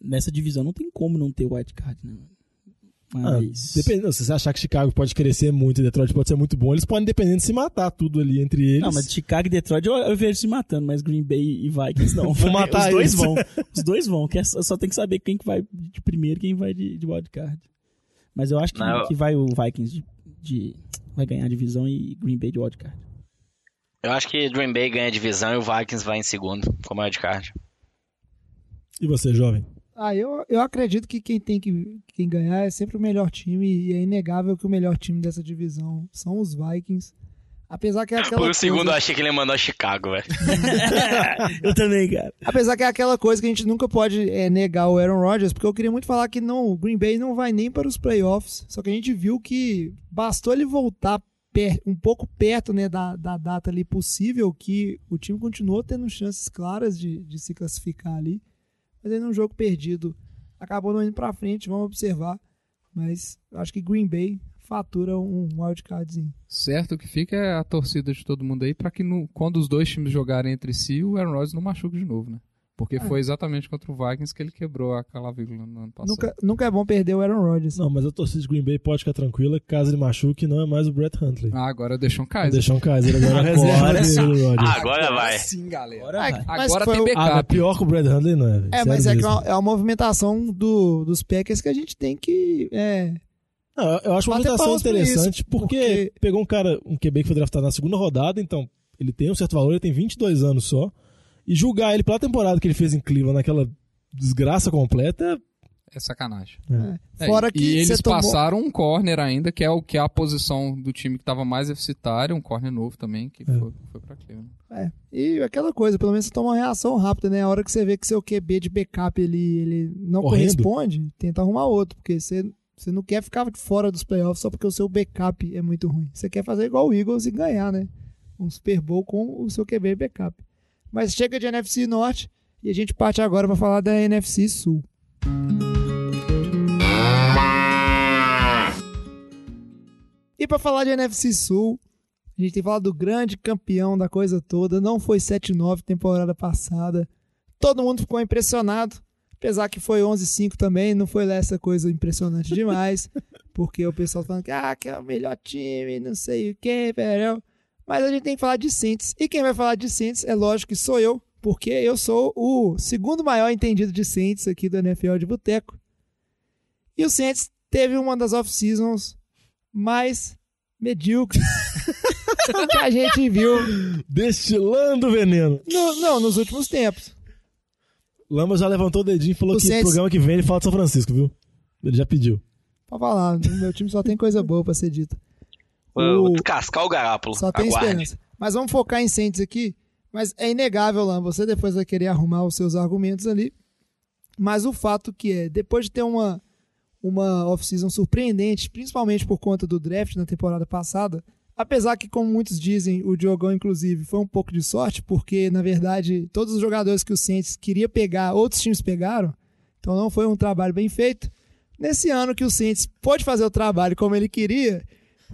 Nessa divisão não tem como não ter white card, né? Ah, Mas. depende, se você achar que Chicago pode crescer muito e Detroit pode ser muito bom, eles podem, dependendo, se matar tudo ali entre eles. Não, mas Chicago e Detroit eu, eu vejo se matando, mas Green Bay e Vikings não. Vou matar Os dois eles. vão. Os dois vão. Que é só, tem que saber quem que vai de primeiro e quem vai de, de wildcard. Mas eu acho que, Não, que vai o Vikings de, de- vai ganhar a divisão e Green Bay de wildcard. Eu acho que Green Bay ganha a divisão e o Vikings vai em segundo, como wildcard. E você, jovem? Ah, eu, eu acredito que quem tem que quem ganhar é sempre o melhor time e é inegável que o melhor time dessa divisão são os Vikings. Apesar que é aquela Por um segundo eu coisa, achei que ele mandou Chicago, velho. eu também, cara. apesar que é aquela coisa que a gente nunca pode é, negar o Aaron Rodgers, porque eu queria muito falar que não, o Green Bay não vai nem para os playoffs. Só que a gente viu que bastou ele voltar per- um pouco perto né, da, da data ali possível, que o time continuou tendo chances claras de, de se classificar ali. Mas aí num jogo perdido acabou não indo para frente, vamos observar. Mas acho que Green Bay fatura um wildcardzinho. Certo, o que fica é a torcida de todo mundo aí pra que no- quando os dois times jogarem entre si, o Aaron Rodgers não machuque de novo, né? Porque foi exatamente contra o Vikings que ele quebrou a clavícula no ano passado. Nunca, nunca é bom perder o Aaron Rodgers. Não, mas a torcida de Green Bay pode ficar tranquila, caso ele machuque, não é mais o Brett Huntley. Ah, agora deixou um Vou Kaiser. deixar um Kaiser agora, Agora reserva sim. dele, Rodgers. Ah, agora vai. Sim, galera. Agora vai. mas Agora foi tem o- backup. Ah, pior que o Brett Huntley não é. É, Sério mas é, que é uma, é uma movimentação do, dos Packers que a gente tem que. É, Não, eu- acho uma movimentação interessante isso, porque, porque- pegou um cara, um QB que foi draftado na segunda rodada, então ele tem um certo valor, ele tem 22 anos só. E julgar ele pela temporada que ele fez em Cleveland, naquela desgraça completa, É sacanagem. é. É, Fora e que eles você tomou- passaram um corner ainda, que é o que é a posição do time que estava mais deficitário, um corner novo também, que É. foi, foi pra Cleveland. É, e aquela coisa, pelo menos você toma uma reação rápida, né? A hora que você vê que seu QB de backup ele, ele não Correndo. corresponde, tenta arrumar outro, porque você, você não quer ficar fora dos playoffs só porque o seu backup é muito ruim. Você quer fazer igual o Eagles e ganhar, né? Um Super Bowl com o seu QB backup. Mas chega de NFC Norte e a gente parte agora para falar da NFC Sul. E para falar de NFC Sul, a gente tem falado do grande campeão da coisa toda, não foi 7-9 temporada passada. Todo mundo ficou impressionado, apesar que foi 11-5 também, não foi lá essa coisa impressionante demais, porque o pessoal falando que, ah, que é o melhor time, não sei o que, velho. Mas a gente tem que falar de Saints. E quem vai falar de Saints é lógico que sou eu, porque eu sou o segundo maior entendido de Saints aqui do NFL de Boteco. E o Saints teve uma das off-seasons mais medíocres que a gente viu. Destilando veneno. No, não, nos últimos tempos. Lama já levantou o dedinho e falou O que Saints- o programa que vem ele fala de São Francisco, viu? Ele já pediu. Pode falar, meu time só tem coisa boa pra ser dita. Vou O- descascar o Garápolo. Só tem Aguarde. esperança. Mas vamos focar em Saints aqui. Mas é inegável, Lan, você depois vai querer arrumar os seus argumentos ali. Mas o fato que é, depois de ter uma, uma off-season surpreendente, principalmente por conta do draft na temporada passada, apesar que, como muitos dizem, o Diogão, inclusive, foi um pouco de sorte, porque, na verdade, todos os jogadores que o Saints queria pegar, outros times pegaram, então não foi um trabalho bem feito. Nesse ano que o Saints pôde fazer o trabalho como ele queria,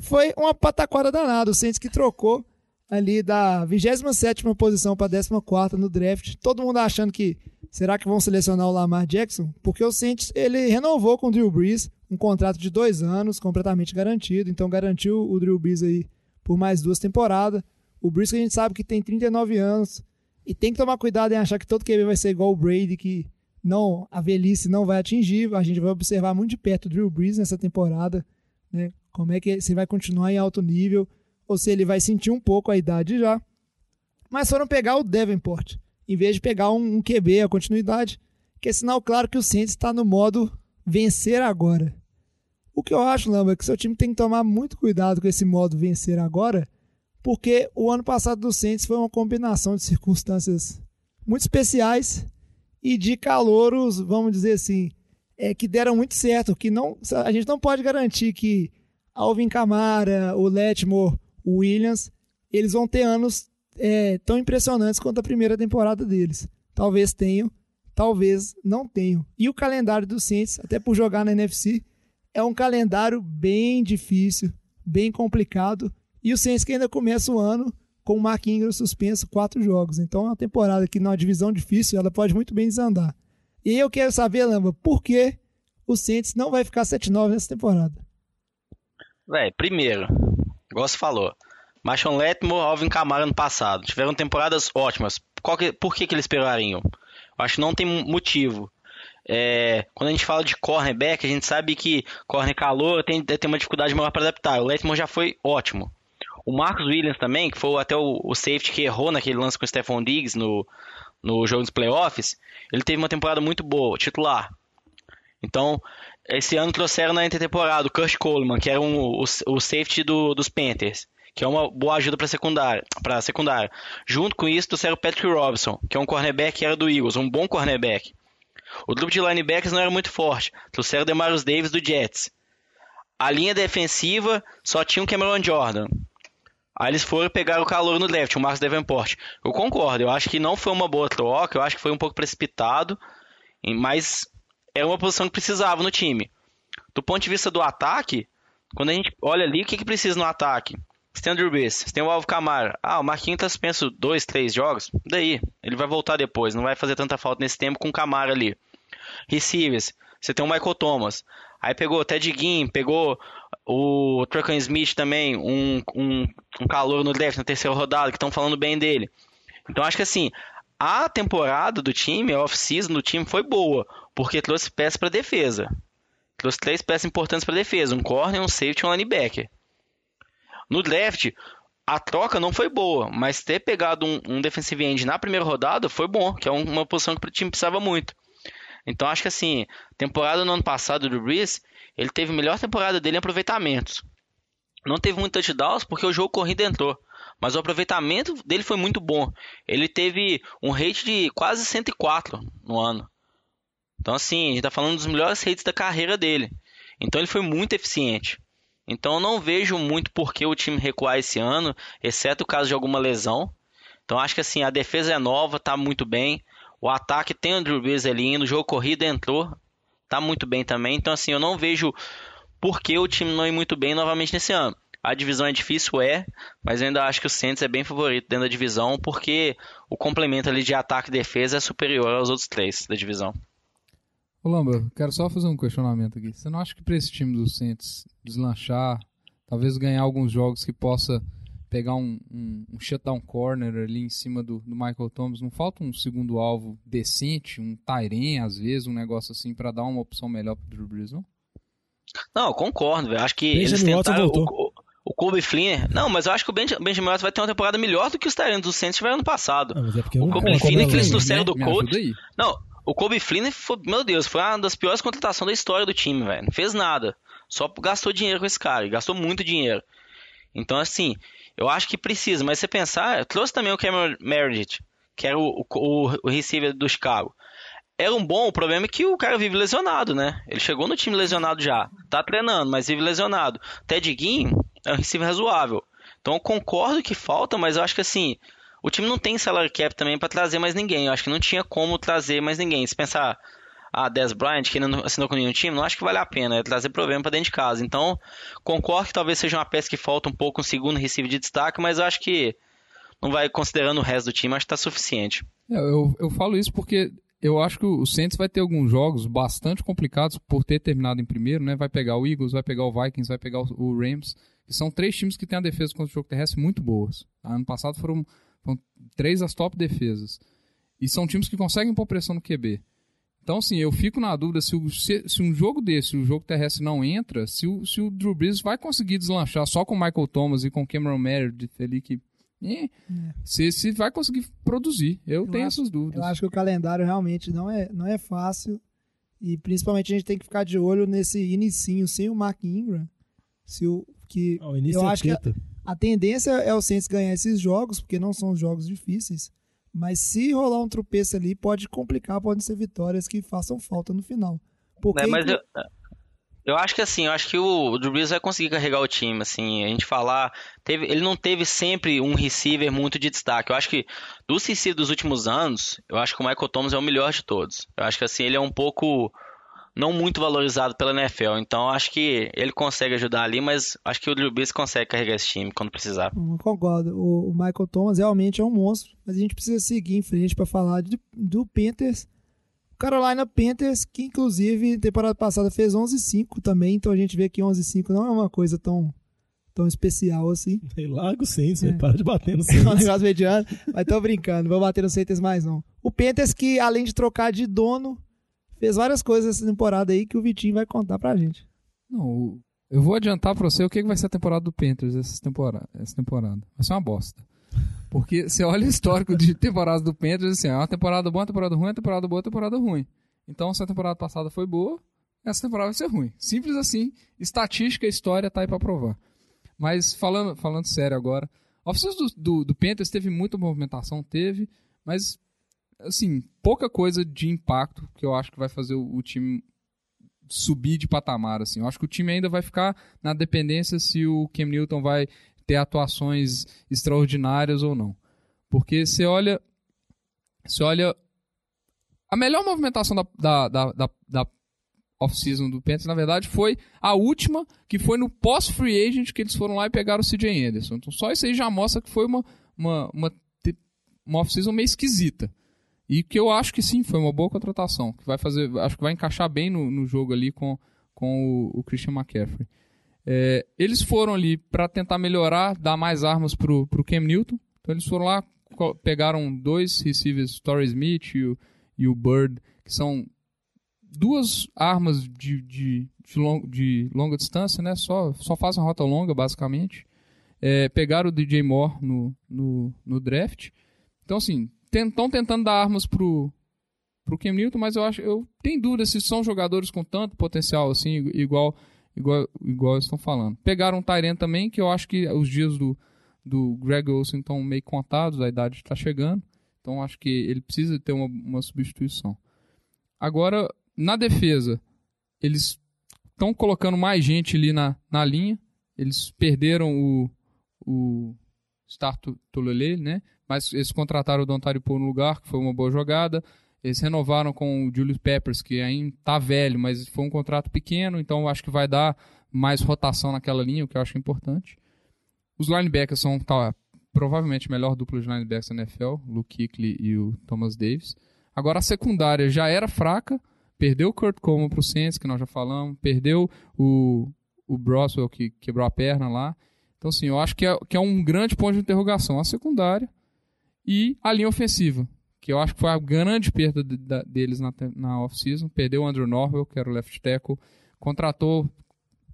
foi uma pataquada danada. O Saints que trocou ali da 27ª posição para 14ª no draft. Todo mundo achando que será que vão selecionar o Lamar Jackson? Porque o Saints ele renovou com o Drew Brees um contrato de dois anos, completamente garantido. Então garantiu o Drew Brees aí por mais duas temporadas. O Brees que a gente sabe que tem 39 anos e tem que tomar cuidado em achar que todo QB vai ser igual o Brady, que não a velhice não vai atingir. A gente vai observar muito de perto o Drew Brees nessa temporada, né? Como é que se vai continuar em alto nível ou se ele vai sentir um pouco a idade já. Mas foram pegar o Davenport, em vez de pegar um, um QB, a continuidade, que é sinal claro que o Saints está no modo vencer agora. O que eu acho, Lamba, é que seu time tem que tomar muito cuidado com esse modo vencer agora, porque o ano passado do Saints foi uma combinação de circunstâncias muito especiais e de calouros, vamos dizer assim, é, que deram muito certo, que não, a gente não pode garantir que Alvin Kamara, o Letmore, o Williams, eles vão ter anos é, tão impressionantes quanto a primeira temporada deles. Talvez tenham, talvez não tenham. E o calendário do Saints, até por jogar na NFC, é um calendário bem difícil, bem complicado. E o Saints que ainda começa o ano com o Mark Ingram suspenso quatro jogos. Então é uma temporada que numa divisão difícil ela pode muito bem desandar. E eu quero saber, Lamba, por que o Saints não vai ficar 7-9 nessa temporada? Véi, primeiro, igual você falou, Marshawn Letmore, Alvin Kamara no passado, tiveram temporadas ótimas. Que- por que, que eles pegariam? Eu acho que não tem motivo. É, quando a gente fala de cornerback, a gente sabe que corner calor tem, tem uma dificuldade maior para adaptar. O Letmore já foi ótimo. O Marcus Williams também, que foi até o, o safety que errou naquele lance com o Stephon Diggs no, no jogo dos playoffs, ele teve uma temporada muito boa, titular. Então, esse ano trouxeram na intertemporada o Kurt Coleman, que era um, o, o safety do- dos Panthers, que é uma boa ajuda para secundária, para secundária. Junto com isso, trouxeram o Patrick Robinson, que é um cornerback que era do Eagles, um bom cornerback. O grupo de linebackers não era muito forte. Trouxeram o Demarius Davis do Jets. A linha defensiva só tinha o Cameron Jordan. Aí eles foram pegar o calor no draft, o Marcos Davenport. Eu concordo, eu acho que não foi uma boa troca, eu acho que foi um pouco precipitado, mas era uma posição que precisava no time. Do ponto de vista do ataque, quando a gente olha ali, o que, que precisa no ataque? Você tem o Drew Brees, você tem o Alvo Camara. Ah, o Marquinhos tá suspenso dois, três jogos. Daí, ele vai voltar depois, não vai fazer tanta falta nesse tempo com o Camara ali. Receivers, você tem o Michael Thomas. Aí pegou o Ted Ginn, pegou o Truckan Smith também, um, um, um calor no draft na terceira rodada, que estão falando bem dele. Então acho que assim, a temporada do time, a off-season do time foi boa, porque trouxe peças para defesa. Trouxe três peças importantes para defesa, um corner, um safety e um linebacker. No draft, a troca não foi boa, mas ter pegado um, um defensive end na primeira rodada foi bom, que é um- uma posição que o time precisava muito. Então acho que assim, temporada no ano passado do Brees, ele teve a melhor temporada dele em aproveitamentos. Não teve muito touchdowns porque o jogo corrido entrou, mas o aproveitamento dele foi muito bom. Ele teve um rate de quase 104 no ano. Então assim, a gente tá falando dos melhores rates da carreira dele. Então ele foi muito eficiente. Então eu não vejo muito por que o time recuar esse ano, exceto o caso de alguma lesão. Então acho que assim, a defesa é nova, tá muito bem. O ataque tem o Drew Brees ali indo, o jogo corrido entrou, tá muito bem também. Então assim, eu não vejo por que o time não ir muito bem novamente nesse ano. A divisão é difícil, é, mas eu ainda acho que o Saints é bem favorito dentro da divisão, porque o complemento ali de ataque e defesa é superior aos outros três da divisão. Ô Lamba, quero só fazer um questionamento aqui. Você não acha que para esse time do Saints deslanchar, talvez ganhar alguns jogos que possa pegar um, um, um shutdown corner ali em cima do, do, Michael Thomas, não falta um segundo alvo decente, um Tyren às vezes, um negócio assim para dar uma opção melhor pro Drew Brees, não? Não, eu concordo, velho. Acho que Benjamin eles tentaram o, o Kobe Flynn. Não, mas eu acho que o Benjamin Watson vai ter uma temporada melhor do que os Tyrants do Saints tiveram ano passado. Não, é o Kobe Flynn, que eles trouxeram do coach. Não, o Kobe Flynn, foi, meu Deus, foi uma das piores contratações da história do time, velho. Não fez nada. Só gastou dinheiro com esse cara. E gastou muito dinheiro. Então, assim, eu acho que precisa. Mas você pensar, trouxe também o Cameron Meredith, que era o, o, o receiver do Chicago. Era um bom, o problema é que o cara vive lesionado, né? Ele chegou no time lesionado já. Tá treinando, mas vive lesionado. Ted Ginn é um receiver razoável. Então eu concordo que falta, mas eu acho que assim, o time não tem salary cap também para trazer mais ninguém. Eu acho que não tinha como trazer mais ninguém. Se pensar, a ah, Des Bryant, que não assinou com nenhum time, não acho que vale a pena. É trazer problema para dentro de casa. Então, concordo que talvez seja uma peça que falta um pouco um segundo receiver de destaque, mas eu acho que não vai considerando o resto do time, acho que tá suficiente. É, eu, eu falo isso porque eu acho que o Saints vai ter alguns jogos bastante complicados por ter terminado em primeiro, né? Vai pegar o Eagles, vai pegar o Vikings, vai pegar o Rams, que são três times que têm a defesa contra o jogo terrestre muito boas. Ano passado foram são três as top defesas. E são times que conseguem pôr pressão no QB. Então, assim, eu fico na dúvida se, o, se, se, um jogo desse, o jogo terrestre não entra, se o, se o Drew Brees vai conseguir deslanchar só com o Michael Thomas e com o Cameron Meredith ali que... É. se, se vai conseguir produzir. Eu, eu tenho acho, essas dúvidas. Eu acho que o calendário realmente não é, não é fácil. E principalmente a gente tem que ficar de olho nesse inicinho sem o Mark Ingram. Se o, que, oh, o eu é acho que a tendência é o Saints ganhar esses jogos, porque não são jogos difíceis. Mas se rolar um tropeço ali, pode complicar, podem ser vitórias que façam falta no final. Porque, é, mas eu, eu acho que assim, eu acho que o Drew Brees vai conseguir carregar o time, assim, a gente falar, teve, ele não teve sempre um receiver muito de destaque. Eu acho que dos receivers dos últimos anos, eu acho que o Michael Thomas é o melhor de todos. Eu acho que assim, ele é um pouco não muito valorizado pela NFL. Então acho que ele consegue ajudar ali, mas acho que o Drew Brees consegue carregar esse time quando precisar. Eu concordo. O, Michael Thomas realmente é um monstro, mas a gente precisa seguir em frente para falar de, do Panthers. Carolina Panthers, que inclusive temporada passada fez 11-5 também, então a gente vê que 11-5 não é uma coisa tão tão especial assim. Tem largo sim, você é. para de bater no Saints. é um negócio mediano, mas tô brincando, vou bater no Saints mais não. O Panthers que além de trocar de dono, fez várias coisas essa temporada aí que o Vitinho vai contar pra gente. Não, eu vou adiantar pra você o que vai ser a temporada do Panthers essa temporada. Essa temporada. Vai ser uma bosta. Porque você olha o histórico de temporadas do Panthers, assim, é uma temporada boa, uma temporada ruim, uma temporada boa, uma temporada ruim. Então, se a temporada passada foi boa, essa temporada vai ser ruim. Simples assim. Estatística, história tá aí pra provar. Mas falando, falando sério agora, a oficina do, do, do Panthers teve muita movimentação, teve, mas assim, pouca coisa de impacto que eu acho que vai fazer o, o, time subir de patamar, assim. Eu acho que o time ainda vai ficar na dependência se o Cam Newton vai ter atuações extraordinárias ou não. Porque você olha, você olha a melhor movimentação da, da, da, da, da off-season do Panthers, na verdade, foi a última, que foi no pós-free agent que eles foram lá e pegaram o CJ Anderson. Então só isso aí já mostra que foi uma, uma, uma, uma off-season meio esquisita. E que eu acho que sim, foi uma boa contratação. Que vai fazer, acho que vai encaixar bem no, no jogo ali com, com o, o Christian McCaffrey. É, eles foram ali para tentar melhorar, dar mais armas pro, pro Cam Newton. Então eles foram lá, pegaram dois receivers, Torrey Smith e o, e o Bird, que são duas armas de, de, de, long, de longa distância, né? Só, só fazem rota longa, basicamente. É, pegaram o DJ Moore no, no, no draft. Então, assim, estão tentando dar armas pro, pro Cam Newton, mas eu acho eu tenho dúvida se são jogadores com tanto potencial assim, igual igual igual estão falando. Pegaram um Tyrant também, que eu acho que os dias do, do Greg Olsen estão meio contados, a idade está chegando. Então acho que ele precisa ter uma, uma substituição. Agora, na defesa, eles estão colocando mais gente ali na, na linha. Eles perderam o, o Start Tolele, né? Mas eles contrataram o Dontari Poe no lugar, que foi uma boa jogada. Eles renovaram com o Julius Peppers, que ainda tá velho, mas foi um contrato pequeno, então acho que vai dar mais rotação naquela linha, o que eu acho importante. Os linebackers são tá, provavelmente a melhor dupla de linebackers da NFL, o Luke Kuechly e o Thomas Davis. Agora a secundária já era fraca, perdeu o Kurt Coleman pro Saints, que nós já falamos, perdeu o, o Broswell, que quebrou a perna lá. Então, assim, eu acho que é, que é um grande ponto de interrogação a secundária e a linha ofensiva, que eu acho que foi a grande perda de, da, deles na, na off-season. Perdeu o Andrew Norwell, que era o left tackle, contratou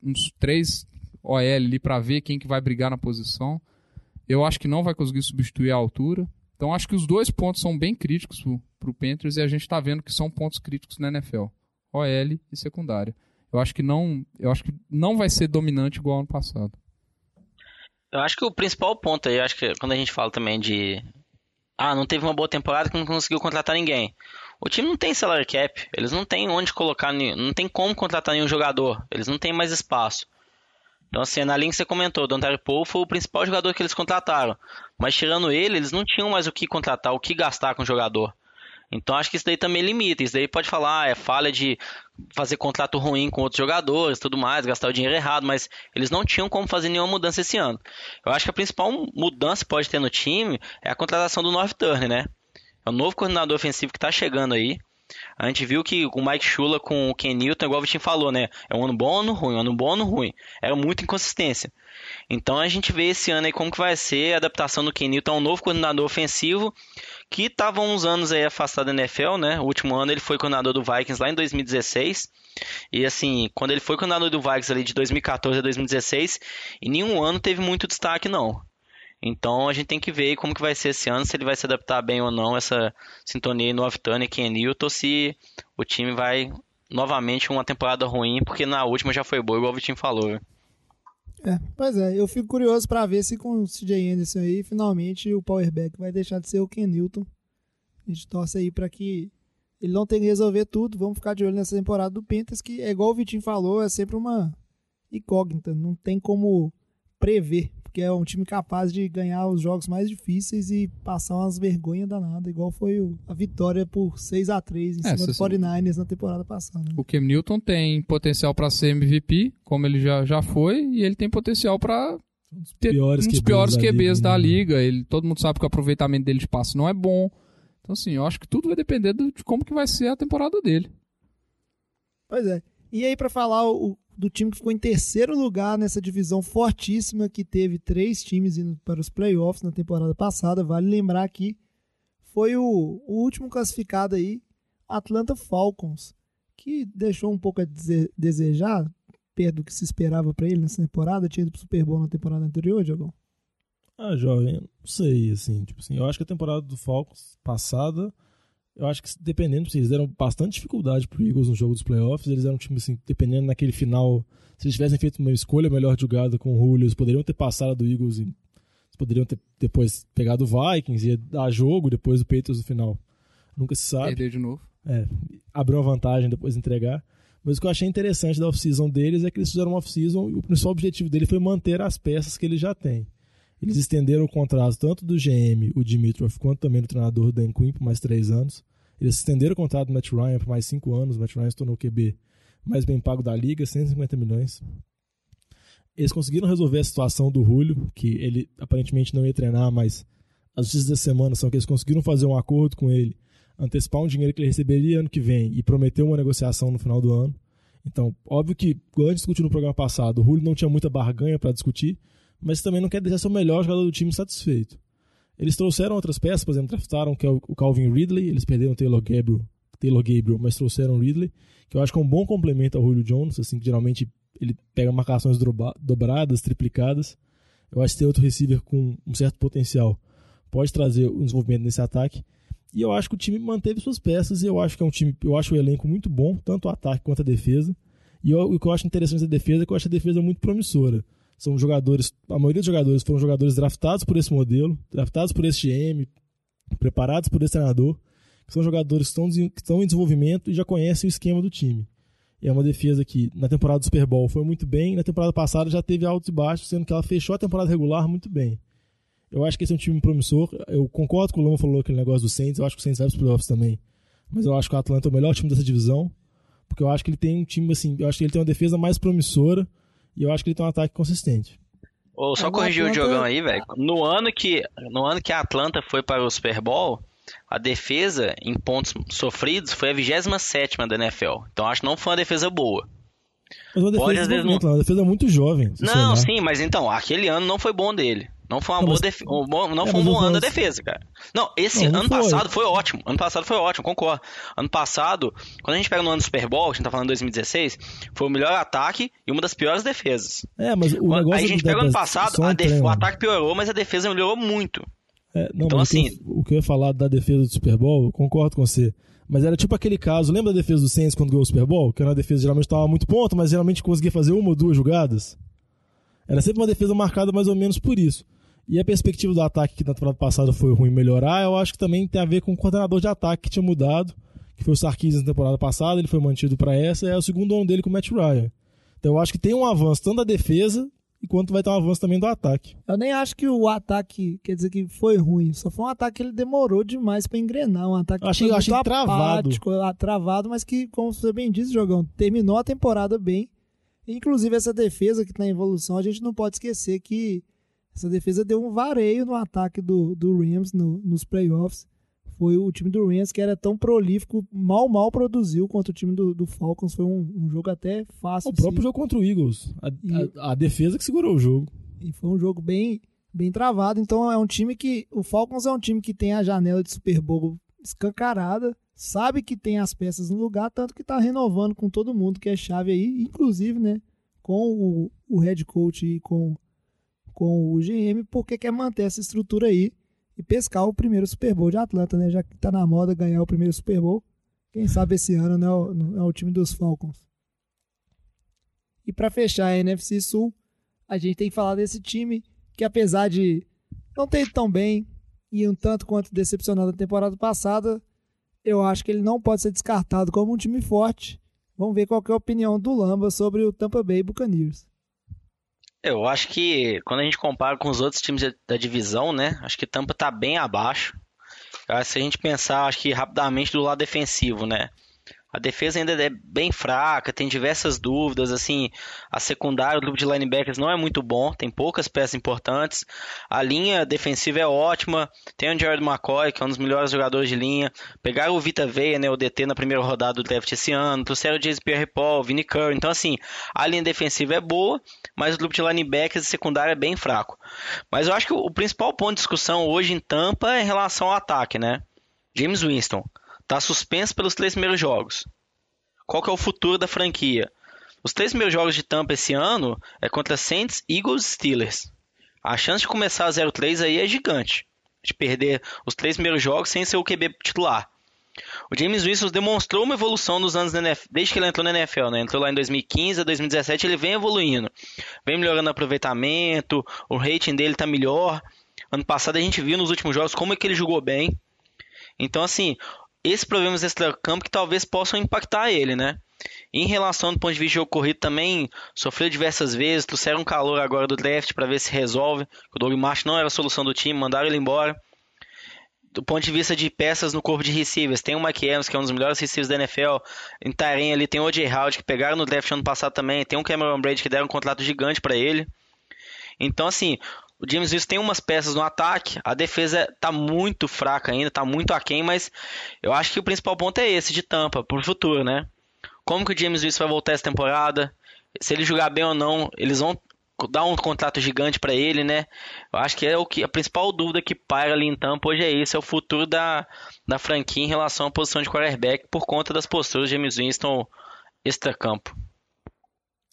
uns três OL ali para ver quem que vai brigar na posição. Eu acho que não vai conseguir substituir a altura. Então acho que os dois pontos são bem críticos para o Panthers e a gente está vendo que são pontos críticos na NFL. OL e secundária. Eu acho que não, eu acho que não vai ser dominante igual ano passado. Eu acho que o principal ponto aí, acho que quando a gente fala também de ah, não teve uma boa temporada que não conseguiu contratar ninguém. O time não tem salary cap, eles não têm onde colocar, não tem como contratar nenhum jogador, eles não têm mais espaço. Então, assim, na linha que você comentou, o Paul foi o principal jogador que eles contrataram. Mas tirando ele, eles não tinham mais o que contratar, o que gastar com o jogador. Então acho que isso daí também limita. Isso daí pode falar, ah, é falha de fazer contrato ruim com outros jogadores, tudo mais, gastar o dinheiro errado, mas eles não tinham como fazer nenhuma mudança esse ano. Eu acho que a principal mudança que pode ter no time é a contratação do North Turner, né? É o novo coordenador ofensivo que está chegando aí. A gente viu que o Mike Shula com o Ken Newton, igual o Vitinho falou, né? É um ano bom, ano ruim, um ano bom, ano ruim. Era muita inconsistência. Então a gente vê esse ano aí como que vai ser a adaptação do Ken Newton, um novo coordenador ofensivo que estava uns anos aí afastado da NFL, né? O último ano ele foi coordenador do Vikings lá em 2016. E assim, quando ele foi coordenador do Vikings ali de 2014 a 2016, em nenhum ano teve muito destaque não. Então a gente tem que ver como que vai ser esse ano, se ele vai se adaptar bem ou não essa sintonia no Off-Turner e Ken Newton, se o time vai novamente uma temporada ruim, porque na última já foi boa, igual o Vitinho falou. É, pois é, eu fico curioso para ver se com o CJ Anderson aí, finalmente o powerback vai deixar de ser o Ken Newton. A gente torce aí para que ele não tenha que resolver tudo. Vamos ficar de olho nessa temporada do Panthers, que é igual o Vitinho falou, é sempre uma incógnita, não tem como prever porque é um time capaz de ganhar os jogos mais difíceis e passar umas vergonhas danadas, igual foi a vitória por 6 a 3 em é, cima do 49ers na temporada passada. Né? O Cam Newton tem potencial para ser MVP, como ele já, já foi, e ele tem potencial para um dos piores, um dos piores QBs, da, liga. da liga. Ele, todo mundo sabe que o aproveitamento dele de passe não é bom. Então, assim, eu acho que tudo vai depender de como que vai ser a temporada dele. Pois é. E aí, para falar o, do time que ficou em terceiro lugar nessa divisão fortíssima que teve três times indo para os playoffs na temporada passada. Vale lembrar que foi o, o último classificado aí, Atlanta Falcons, que deixou um pouco a desejar, perto do que se esperava para ele nessa temporada. Tinha ido para o Super Bowl na temporada anterior, Diogão? Ah, jovem, não sei, assim, tipo assim, eu acho que a temporada do Falcons passada eu acho que dependendo, eles deram bastante dificuldade pro Eagles no jogo dos playoffs. Eles eram um time assim, dependendo naquele final, se eles tivessem feito uma escolha melhor jogada com o Julio, eles poderiam ter passado do Eagles e poderiam ter depois pegado o Vikings e dar jogo depois do Patriots no final. Nunca se sabe. Perder de novo. É, abriu uma vantagem depois entregar. Mas o que eu achei interessante da off-season deles é que eles fizeram uma off-season e o principal objetivo dele foi manter as peças que eles já têm. Eles estenderam o contrato tanto do GM, o Dimitrov, quanto também do treinador Dan Quinn por mais três anos. Eles estenderam o contrato do Matt Ryan por mais cinco anos. O Matt Ryan se tornou o QB mais bem pago da liga, 150 milhões. Eles conseguiram resolver a situação do Julio, que ele aparentemente não ia treinar, mas as notícias da semana são que eles conseguiram fazer um acordo com ele, antecipar um dinheiro que ele receberia ano que vem e prometer uma negociação no final do ano. Então, óbvio que, como a gente discutiu no programa passado, o Julio não tinha muita barganha para discutir, mas também não quer deixar ser o melhor jogador do time satisfeito. Eles trouxeram outras peças, por exemplo, draftaram que é o Calvin Ridley, eles perderam o Taylor Gabriel, Taylor Gabriel, mas trouxeram o Ridley, que eu acho que é um bom complemento ao Julio Jones, assim, que geralmente ele pega marcações dobradas, triplicadas. Eu acho que tem outro receiver com um certo potencial pode trazer o desenvolvimento nesse ataque. E eu acho que o time manteve suas peças e eu acho que é um time, eu acho o elenco muito bom, tanto o ataque quanto a defesa. E eu, o que eu acho interessante da defesa é que eu acho a defesa muito promissora. São jogadores, a maioria dos jogadores foram jogadores draftados por esse modelo, draftados por esse GM, preparados por esse treinador, que são jogadores que estão, que estão em desenvolvimento e já conhecem o esquema do time. E é uma defesa que na temporada do Super Bowl foi muito bem, na temporada passada já teve altos e baixos, sendo que ela fechou a temporada regular muito bem. Eu acho que esse é um time promissor. Eu concordo com o Lama falou aquele negócio do Saints, eu acho que o Saints vai para os playoffs também. Mas eu acho que o Atlanta é o melhor time dessa divisão, porque eu acho que ele tem um time assim, eu acho que ele tem uma defesa mais promissora e eu acho que ele tem um ataque consistente. Ô, só É, o corrigir o Atlanta- Diogão aí, velho. No ano que no ano que a Atlanta foi para o Super Bowl, a defesa em pontos sofridos foi a 27ª da NFL. Então acho que não foi uma defesa boa. Mas uma defesa, Pode, às vezes, desenvolvimento, uma defesa muito jovem. Não, sim, mas então, aquele ano não foi bom dele. Não foi uma Não, boa mas- um bom- não É, foi um bom ano falo da defesa, cara. Não, esse Não, ano foi. passado foi ótimo. Ano passado foi ótimo, concordo. Ano passado, quando a gente pega no ano do Super Bowl, a gente tá falando 2016, foi o melhor ataque e uma das piores defesas. É, mas o negócio aí a gente pega o ano passado, def- o ataque piorou, mas a defesa melhorou muito. É, não, Então, assim- o que eu ia falar da defesa do Super Bowl, concordo com você. Mas era tipo aquele caso, lembra da defesa do Saints quando ganhou o Super Bowl? Que era uma defesa que geralmente estava muito ponto, mas geralmente conseguia fazer uma ou duas jogadas? Era sempre uma defesa marcada mais ou menos por isso. E a perspectiva do ataque que na temporada passada foi ruim melhorar, eu acho que também tem a ver com o coordenador de ataque que tinha mudado, que foi o Sarkisian na temporada passada, ele foi mantido para essa, e é o segundo ano dele com o Matt Ryan. Então eu acho que tem um avanço tanto da defesa, enquanto vai ter um avanço também do ataque. Eu nem acho que o ataque, quer dizer que foi ruim. Só foi um ataque que ele demorou demais pra engrenar. Um ataque Eu achei- que foi eu achei muito travado. apático, ah, travado, mas que, como você bem disse, Jogão, terminou a temporada bem. Inclusive, essa defesa que tá em evolução, a gente não pode esquecer que essa defesa deu um vareio no ataque do, do Rams no- nos playoffs. Foi o time do Rams que era tão prolífico, mal, mal produziu contra o time do, do Falcons. Foi um, um jogo até fácil. O se- próprio jogo contra o Eagles. A, E- a- a defesa que segurou o jogo. E foi um jogo bem, bem travado. Então é um time que. O Falcons é um time que tem a janela de Super Bowl escancarada. Sabe que tem as peças no lugar, tanto que tá renovando com todo mundo que é chave aí, inclusive, né? Com o, o head coach e com, com o GM, porque quer manter essa estrutura aí e pescar o primeiro Super Bowl de Atlanta, né? Já que tá na moda ganhar o primeiro Super Bowl. Quem sabe esse ano não é o, time dos Falcons. E para fechar a NFC Sul, a gente tem que falar desse time que apesar de não ter ido tão bem e um tanto quanto decepcionado na temporada passada, eu acho que ele não pode ser descartado como um time forte. Vamos ver qual é a opinião do Lamba sobre o Tampa Bay Buccaneers. Eu acho que quando a gente compara com os outros times da- divisão, né? Acho que Tampa tá bem abaixo. Se a gente pensar, acho que rapidamente do lado defensivo, né? A defesa ainda é bem fraca, tem diversas dúvidas, assim, a secundária, o grupo de linebackers não é muito bom, tem poucas peças importantes. A linha defensiva é ótima, tem o Jared McCoy, que é um dos melhores jogadores de linha. Pegaram o Vita Veia, né, o DT na primeira rodada do draft esse ano, trouxeram o James Pierre-Paul, Vinny Curry. Então, assim, a linha defensiva é boa, mas o grupo de linebackers e secundária é bem fraco. Mas eu acho que o principal ponto de discussão hoje em Tampa é em relação ao ataque, né? James Winston tá suspenso pelos três primeiros jogos. Qual que é o futuro da franquia? Os três primeiros jogos de Tampa esse ano é contra Saints, Eagles e Steelers. A chance de começar a 0-3 aí é gigante. De perder os três primeiros jogos sem ser o QB titular. O James Winston demonstrou uma evolução nos anos NFL, desde que ele entrou na NFL, né? Entrou lá em 2015 a 2017, ele vem evoluindo. Vem melhorando o aproveitamento, o rating dele tá melhor. Ano passado a gente viu nos últimos jogos como é que ele jogou bem. Então, assim, esses problemas extra-campo que talvez possam impactar ele, né? Em relação do ponto de vista de jogo corrido também, sofreu diversas vezes, trouxeram calor agora do draft para ver se resolve. O Doug Martin não era a solução do time, mandaram ele embora. Do ponto de vista de peças no corpo de receivers, tem o Mike Evans, que é um dos melhores receivers da NFL. Em Tyrene ali tem o O.J. Howard, que pegaram no draft ano passado também. Tem o Cameron Braid, que deram um contrato gigante para ele. Então, assim, o James Winston tem umas peças no ataque, a defesa tá muito fraca ainda, tá muito aquém, mas eu acho que o principal ponto é esse, de tampa, pro futuro, né? Como que o James Winston vai voltar essa temporada? Se ele jogar bem ou não, eles vão dar um contrato gigante para ele, né? Eu acho que é o que a principal dúvida que paira ali em Tampa hoje é isso, é o futuro da, da franquia em relação à posição de quarterback por conta das posturas de James Winston extra-campo.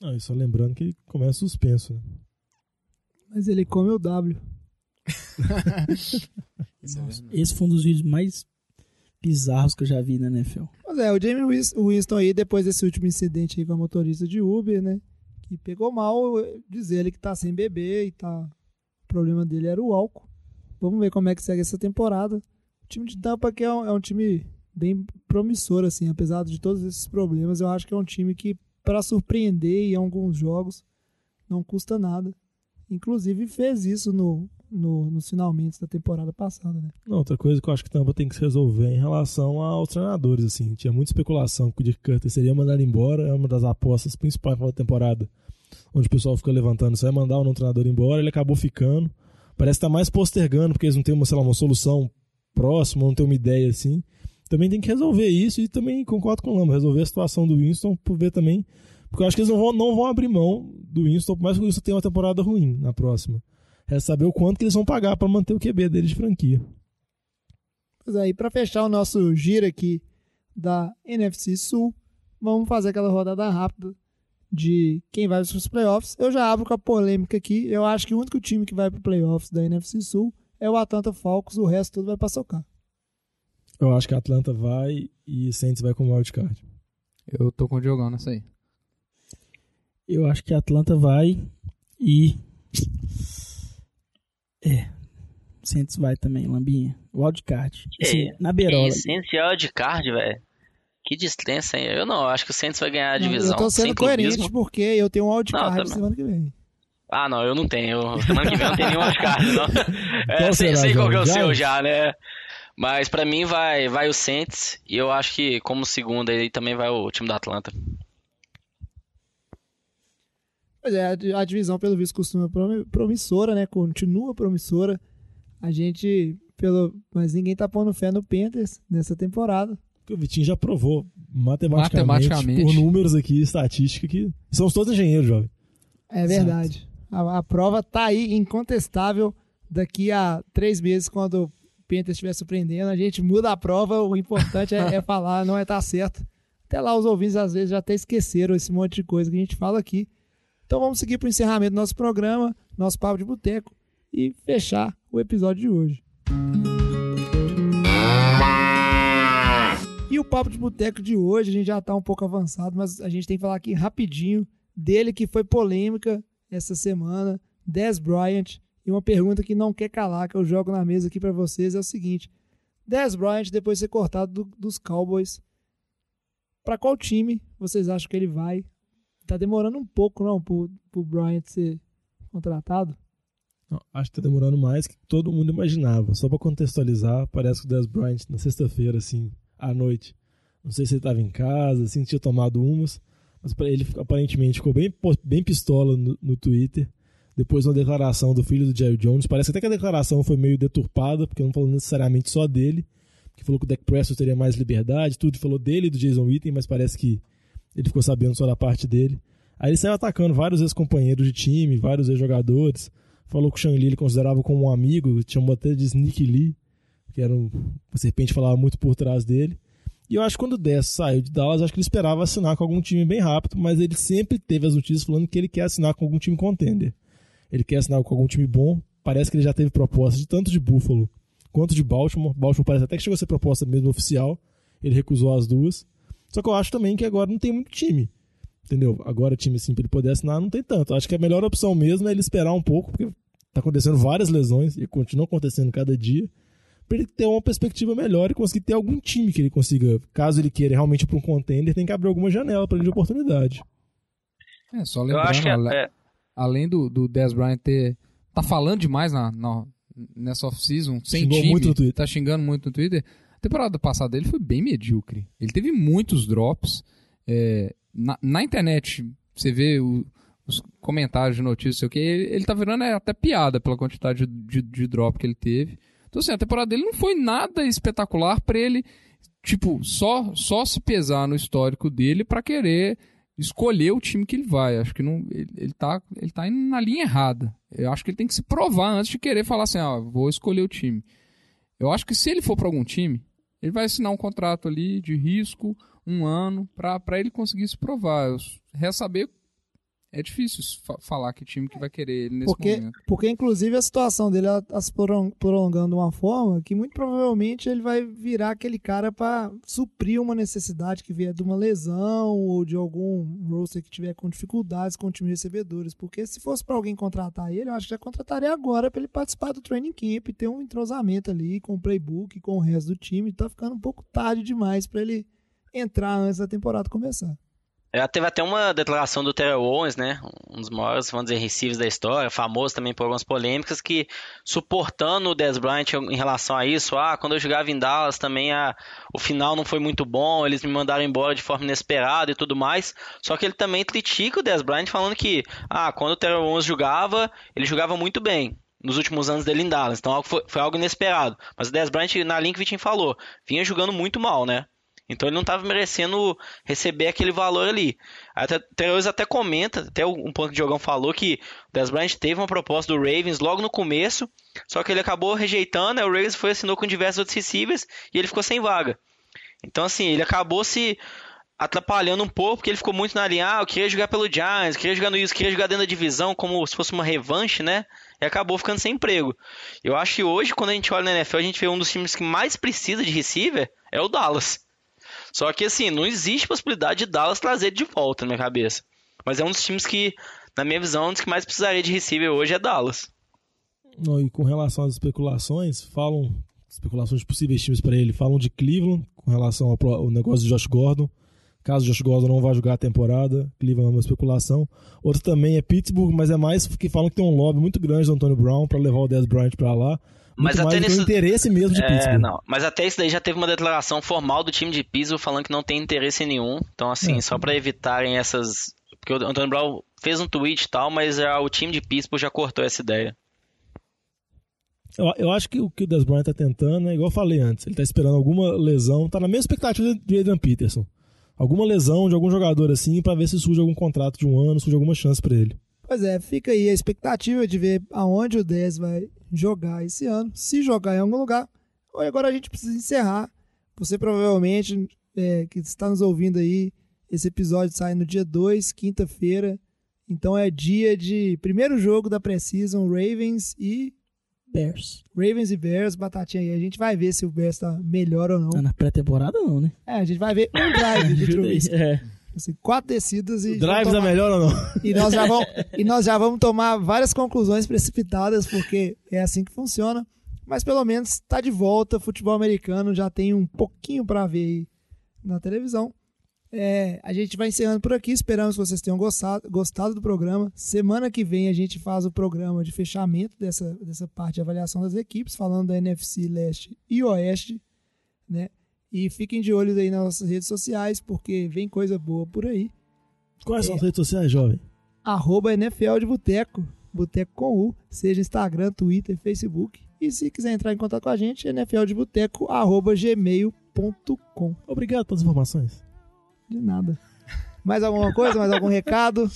Ah, e só lembrando que começa suspenso, né? Mas ele come o W. Esse foi um dos vídeos mais bizarros que eu já vi na NFL. Mas é, o Jamie Winston aí, depois desse último incidente aí com a motorista de Uber, né? Que pegou mal, dizer ele que tá sem beber e tá. O problema dele era o álcool. Vamos ver como é que segue essa temporada. O time de Tampa aqui é um, é um time bem promissor, assim, apesar de todos esses problemas. Eu acho que é um time que, para surpreender em alguns jogos, não custa nada. Inclusive fez isso no, no, nos finalmente da temporada passada, né? Não, outra coisa que eu acho que Tampa tem que se resolver em relação aos treinadores, assim. Tinha muita especulação que o Dick Cutter seria mandado embora, é uma das apostas principais para a temporada. onde o pessoal fica levantando, você vai mandar o não treinador embora, ele acabou ficando. Parece que tá mais postergando, porque eles não têm uma, sei lá, uma solução próxima, não tem uma ideia assim. Também tem que resolver isso e também concordo com o Lama, resolver a situação do Winston, por ver também. Porque eu acho que eles não vão, não vão abrir mão do Winston, por mais que o Winston tenha uma temporada ruim na próxima. É saber o quanto que eles vão pagar para manter o QB deles de franquia. Pois aí, para fechar o nosso giro aqui da NFC Sul, vamos fazer aquela rodada rápida de quem vai para os playoffs. Eu já abro com a polêmica aqui. Eu acho que o único time que vai para os playoffs da NFC Sul é o Atlanta Falcons, o resto tudo vai para socar. Eu acho que a Atlanta vai e Saints vai com o wildcard. Eu tô com o Diogão nessa aí. Eu acho que a Atlanta vai e. É. Saints vai também, Lambinha. Wildcard. Assim, É, na beirola. Que Saints e wildcard, velho. Que dispensa, hein? Eu não, acho que o Saints vai ganhar a Não, divisão. eu tô sendo coerente clubismo. porque eu tenho um Não, wildcard também. semana que vem. Ah, não, eu não tenho. Semana que vem eu não tenho nenhum wildcard, não. É, Qual sei, será, sei qual que é o seu já, né? Mas pra mim vai, vai o Saints e eu acho que como segundo aí também vai o time da Atlanta. Pois é, a di- a divisão, pelo visto, costuma promi- promissora, né? Continua promissora. A gente, pelo. Mas ninguém tá pondo fé no Panthers nessa temporada. Porque o Vitinho já provou matematicamente, Matematicamente. por números aqui, estatística, que somos todos engenheiros, jovem. É verdade. A, a prova tá aí, incontestável. Daqui a três meses, quando o Panthers estiver surpreendendo, a gente muda a prova. O importante é, é falar, não é estar certo. Até lá, os ouvintes às vezes já até esqueceram esse monte de coisa que a gente fala aqui. Então vamos seguir para o encerramento do nosso programa, nosso papo de boteco, e fechar o episódio de hoje. E o papo de boteco de hoje, a gente já está um pouco avançado, mas a gente tem que falar aqui rapidinho dele que foi polêmica essa semana, Dez Bryant. E uma pergunta que não quer calar, que eu jogo na mesa aqui para vocês, é o seguinte: Dez Bryant, depois de ser cortado do- dos Cowboys, para qual time vocês acham que ele vai? Tá demorando um pouco, não, pro, pro Bryant ser contratado? Não, acho que tá demorando mais que todo mundo imaginava. Só pra contextualizar, parece que o Dez Bryant, na sexta-feira, assim, à noite, não sei se ele tava em casa, assim, tinha tomado umas, mas ele aparentemente ficou bem, bem pistola no, no Twitter, depois de uma declaração do filho do Jerry Jones. Parece até que a declaração foi meio deturpada, porque não falou necessariamente só dele, que falou que o Dak Prescott teria mais liberdade, tudo falou dele e do Jason Witten, mas parece que ele ficou sabendo só da parte dele. Aí ele saiu atacando vários ex-companheiros de time, vários ex-jogadores. Falou que o Shang Li ele considerava como um amigo, chamou até de Sneak Lee, que era um, uma serpente falava muito por trás dele. E eu acho que quando o Dess saiu de Dallas, acho que ele esperava assinar com algum time bem rápido, mas ele sempre teve as notícias falando que ele quer assinar com algum time contender. Ele quer assinar com algum time bom. Parece que ele já teve proposta de tanto de Buffalo quanto de Baltimore. Baltimore parece até que chegou a ser proposta mesmo oficial. Ele recusou as duas. Só que eu acho também que agora não tem muito time. Entendeu? Agora, time assim, pra ele poder assinar, não tem tanto. Eu acho que a melhor opção mesmo é ele esperar um pouco, porque tá acontecendo várias lesões e continua acontecendo cada dia, pra ele ter uma perspectiva melhor e conseguir ter algum time que ele consiga, caso ele queira realmente ir pra um contender, tem que abrir alguma janela pra ele de oportunidade. É, só Eu lembrando, acho que ale- é, além do, do Dez Bryant ter. tá falando demais na, na- nessa off-season, sem Xingou time, muito no Twitter. tá xingando muito no Twitter. Temporada passada dele foi bem medíocre. Ele teve muitos drops. é, na, na internet, você vê o- os comentários de notícias, sei o que, ele, ele tá virando é, até piada pela quantidade de, de, de drop que ele teve. Então, assim, a temporada dele não foi nada espetacular pra ele, tipo, só, só se pesar no histórico dele pra querer escolher o time que ele vai. Acho que não, ele, ele, tá, ele tá indo na linha errada. Eu acho que ele tem que se provar antes de querer falar assim, ah, vou escolher o time. Eu acho que se ele for pra algum time, ele vai assinar um contrato ali de risco, um ano, pra ele conseguir se provar. Eu, saber, é difícil fa- falar que time que vai querer ele nesse Porque, momento. porque, inclusive, a situação dele está se prolong- prolongando de uma forma que muito provavelmente ele vai virar aquele cara para suprir uma necessidade que vier de uma lesão ou de algum roster que tiver com dificuldades com o time de recebedores. Porque se fosse para alguém contratar ele, eu acho que já contrataria agora para ele participar do training camp e ter um entrosamento ali com o playbook, com o resto do time. Tá ficando um pouco tarde demais para ele entrar antes da temporada começar. Já teve até uma declaração do Terrell Owens, né? Um dos maiores, dizer, receivers da história, famoso também por algumas polêmicas, que suportando o Dez Bryant em relação a isso, ah, quando eu jogava em Dallas também a, o final não foi muito bom, eles me mandaram embora de forma inesperada e tudo mais. Só que ele também critica o Dez Bryant falando que, ah, quando o Terrell Owens jogava, ele jogava muito bem nos últimos anos dele em Dallas. Então foi, foi algo inesperado. Mas o Dez Bryant, na Vitinho falou, vinha jogando muito mal, né? Então ele não estava merecendo receber aquele valor ali. Até Tereus até comenta, até um ponto que o Diogão falou que o Dez Bryant teve uma proposta do Ravens logo no começo, só que ele acabou rejeitando, aí o Ravens foi assinou com diversos outros receivers e ele ficou sem vaga. Então assim, ele acabou se atrapalhando um pouco, porque ele ficou muito na linha, ah, eu queria jogar pelo Giants, queria jogar no isso, queria jogar dentro da divisão como se fosse uma revanche, né? E acabou ficando sem emprego. Eu acho que hoje, quando a gente olha na NFL, a gente vê um dos times que mais precisa de receiver é o Dallas. Só que assim, não existe possibilidade de Dallas trazer de volta na minha cabeça. Mas é um dos times que, na minha visão, um dos que mais precisaria de receiver hoje é Dallas. Não, e com relação às especulações, falam especulações de possíveis times para ele, falam de Cleveland com relação ao, ao negócio de Josh Gordon. Caso Josh Gordon não vá jogar a temporada, Cleveland é uma especulação. Outro também é Pittsburgh, mas é mais porque falam que tem um lobby muito grande do Antônio Brown para levar o Dez Bryant para lá. Mas até nesse- interesse mesmo de É, Pittsburgh. não. Mas até isso daí já teve uma declaração formal do time de Pittsburgh falando que não tem interesse nenhum. Então, assim, É. só pra evitarem essas. Porque o Antônio Brown fez um tweet e tal, mas já, o time de Pittsburgh já cortou essa ideia. Eu, eu acho que o que o Des Bryant tá tentando é igual eu falei antes. Ele tá esperando alguma lesão, tá na mesma expectativa de Adrian Peterson. Alguma lesão de algum jogador assim pra ver se surge algum contrato de um ano, surge alguma chance pra ele. Pois é, fica aí a expectativa de ver aonde o 10 vai jogar esse ano. Se jogar em algum lugar. Ou agora a gente precisa encerrar. Você provavelmente é, que está nos ouvindo aí, esse episódio sai no dia 2, quinta-feira. Então é dia de primeiro jogo da Precision, Ravens e Bears. Ravens e Bears, batatinha aí. A gente vai ver se o Bears tá melhor ou não. Ah, na pré-temporada não, né? É, a gente vai ver um drive de. Trubisky. É. Assim, quatro descidas e. Drives é tomar- melhor ou não? E nós, já vamos, e nós já vamos tomar várias conclusões precipitadas, porque é assim que funciona. Mas pelo menos está de volta. Futebol americano já tem um pouquinho para ver aí na televisão. É, a gente vai encerrando por aqui. Esperamos que vocês tenham gostado, gostado do programa. Semana que vem a gente faz o programa de fechamento dessa, dessa parte de avaliação das equipes, falando da NFC Leste e Oeste. Né? E fiquem de olho aí nas nossas redes sociais, porque vem coisa boa por aí Quais são as redes sociais, jovem? arroba NFL de Boteco, Boteco com U, seja Instagram, Twitter, Facebook. E se quiser entrar em contato com a gente, nfldeboteco, arroba gmail.com. Obrigado pelas informações. De nada. Mais alguma coisa? Mais algum recado?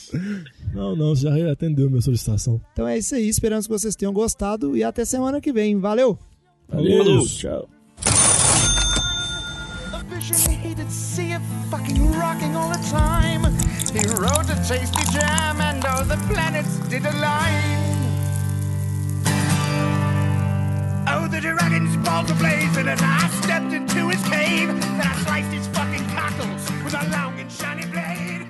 Não, não, você já atendeu minha solicitação. Então é isso aí, esperamos que vocês tenham gostado e até semana que vem. Valeu! Valeu. Tchau. Vision he did see it fucking rocking all the time. He wrote a tasty jam and all the planets did align. Oh, the dragon's balls were blazing as I stepped into his cave. Then I sliced his fucking cockles with a long and shiny blade.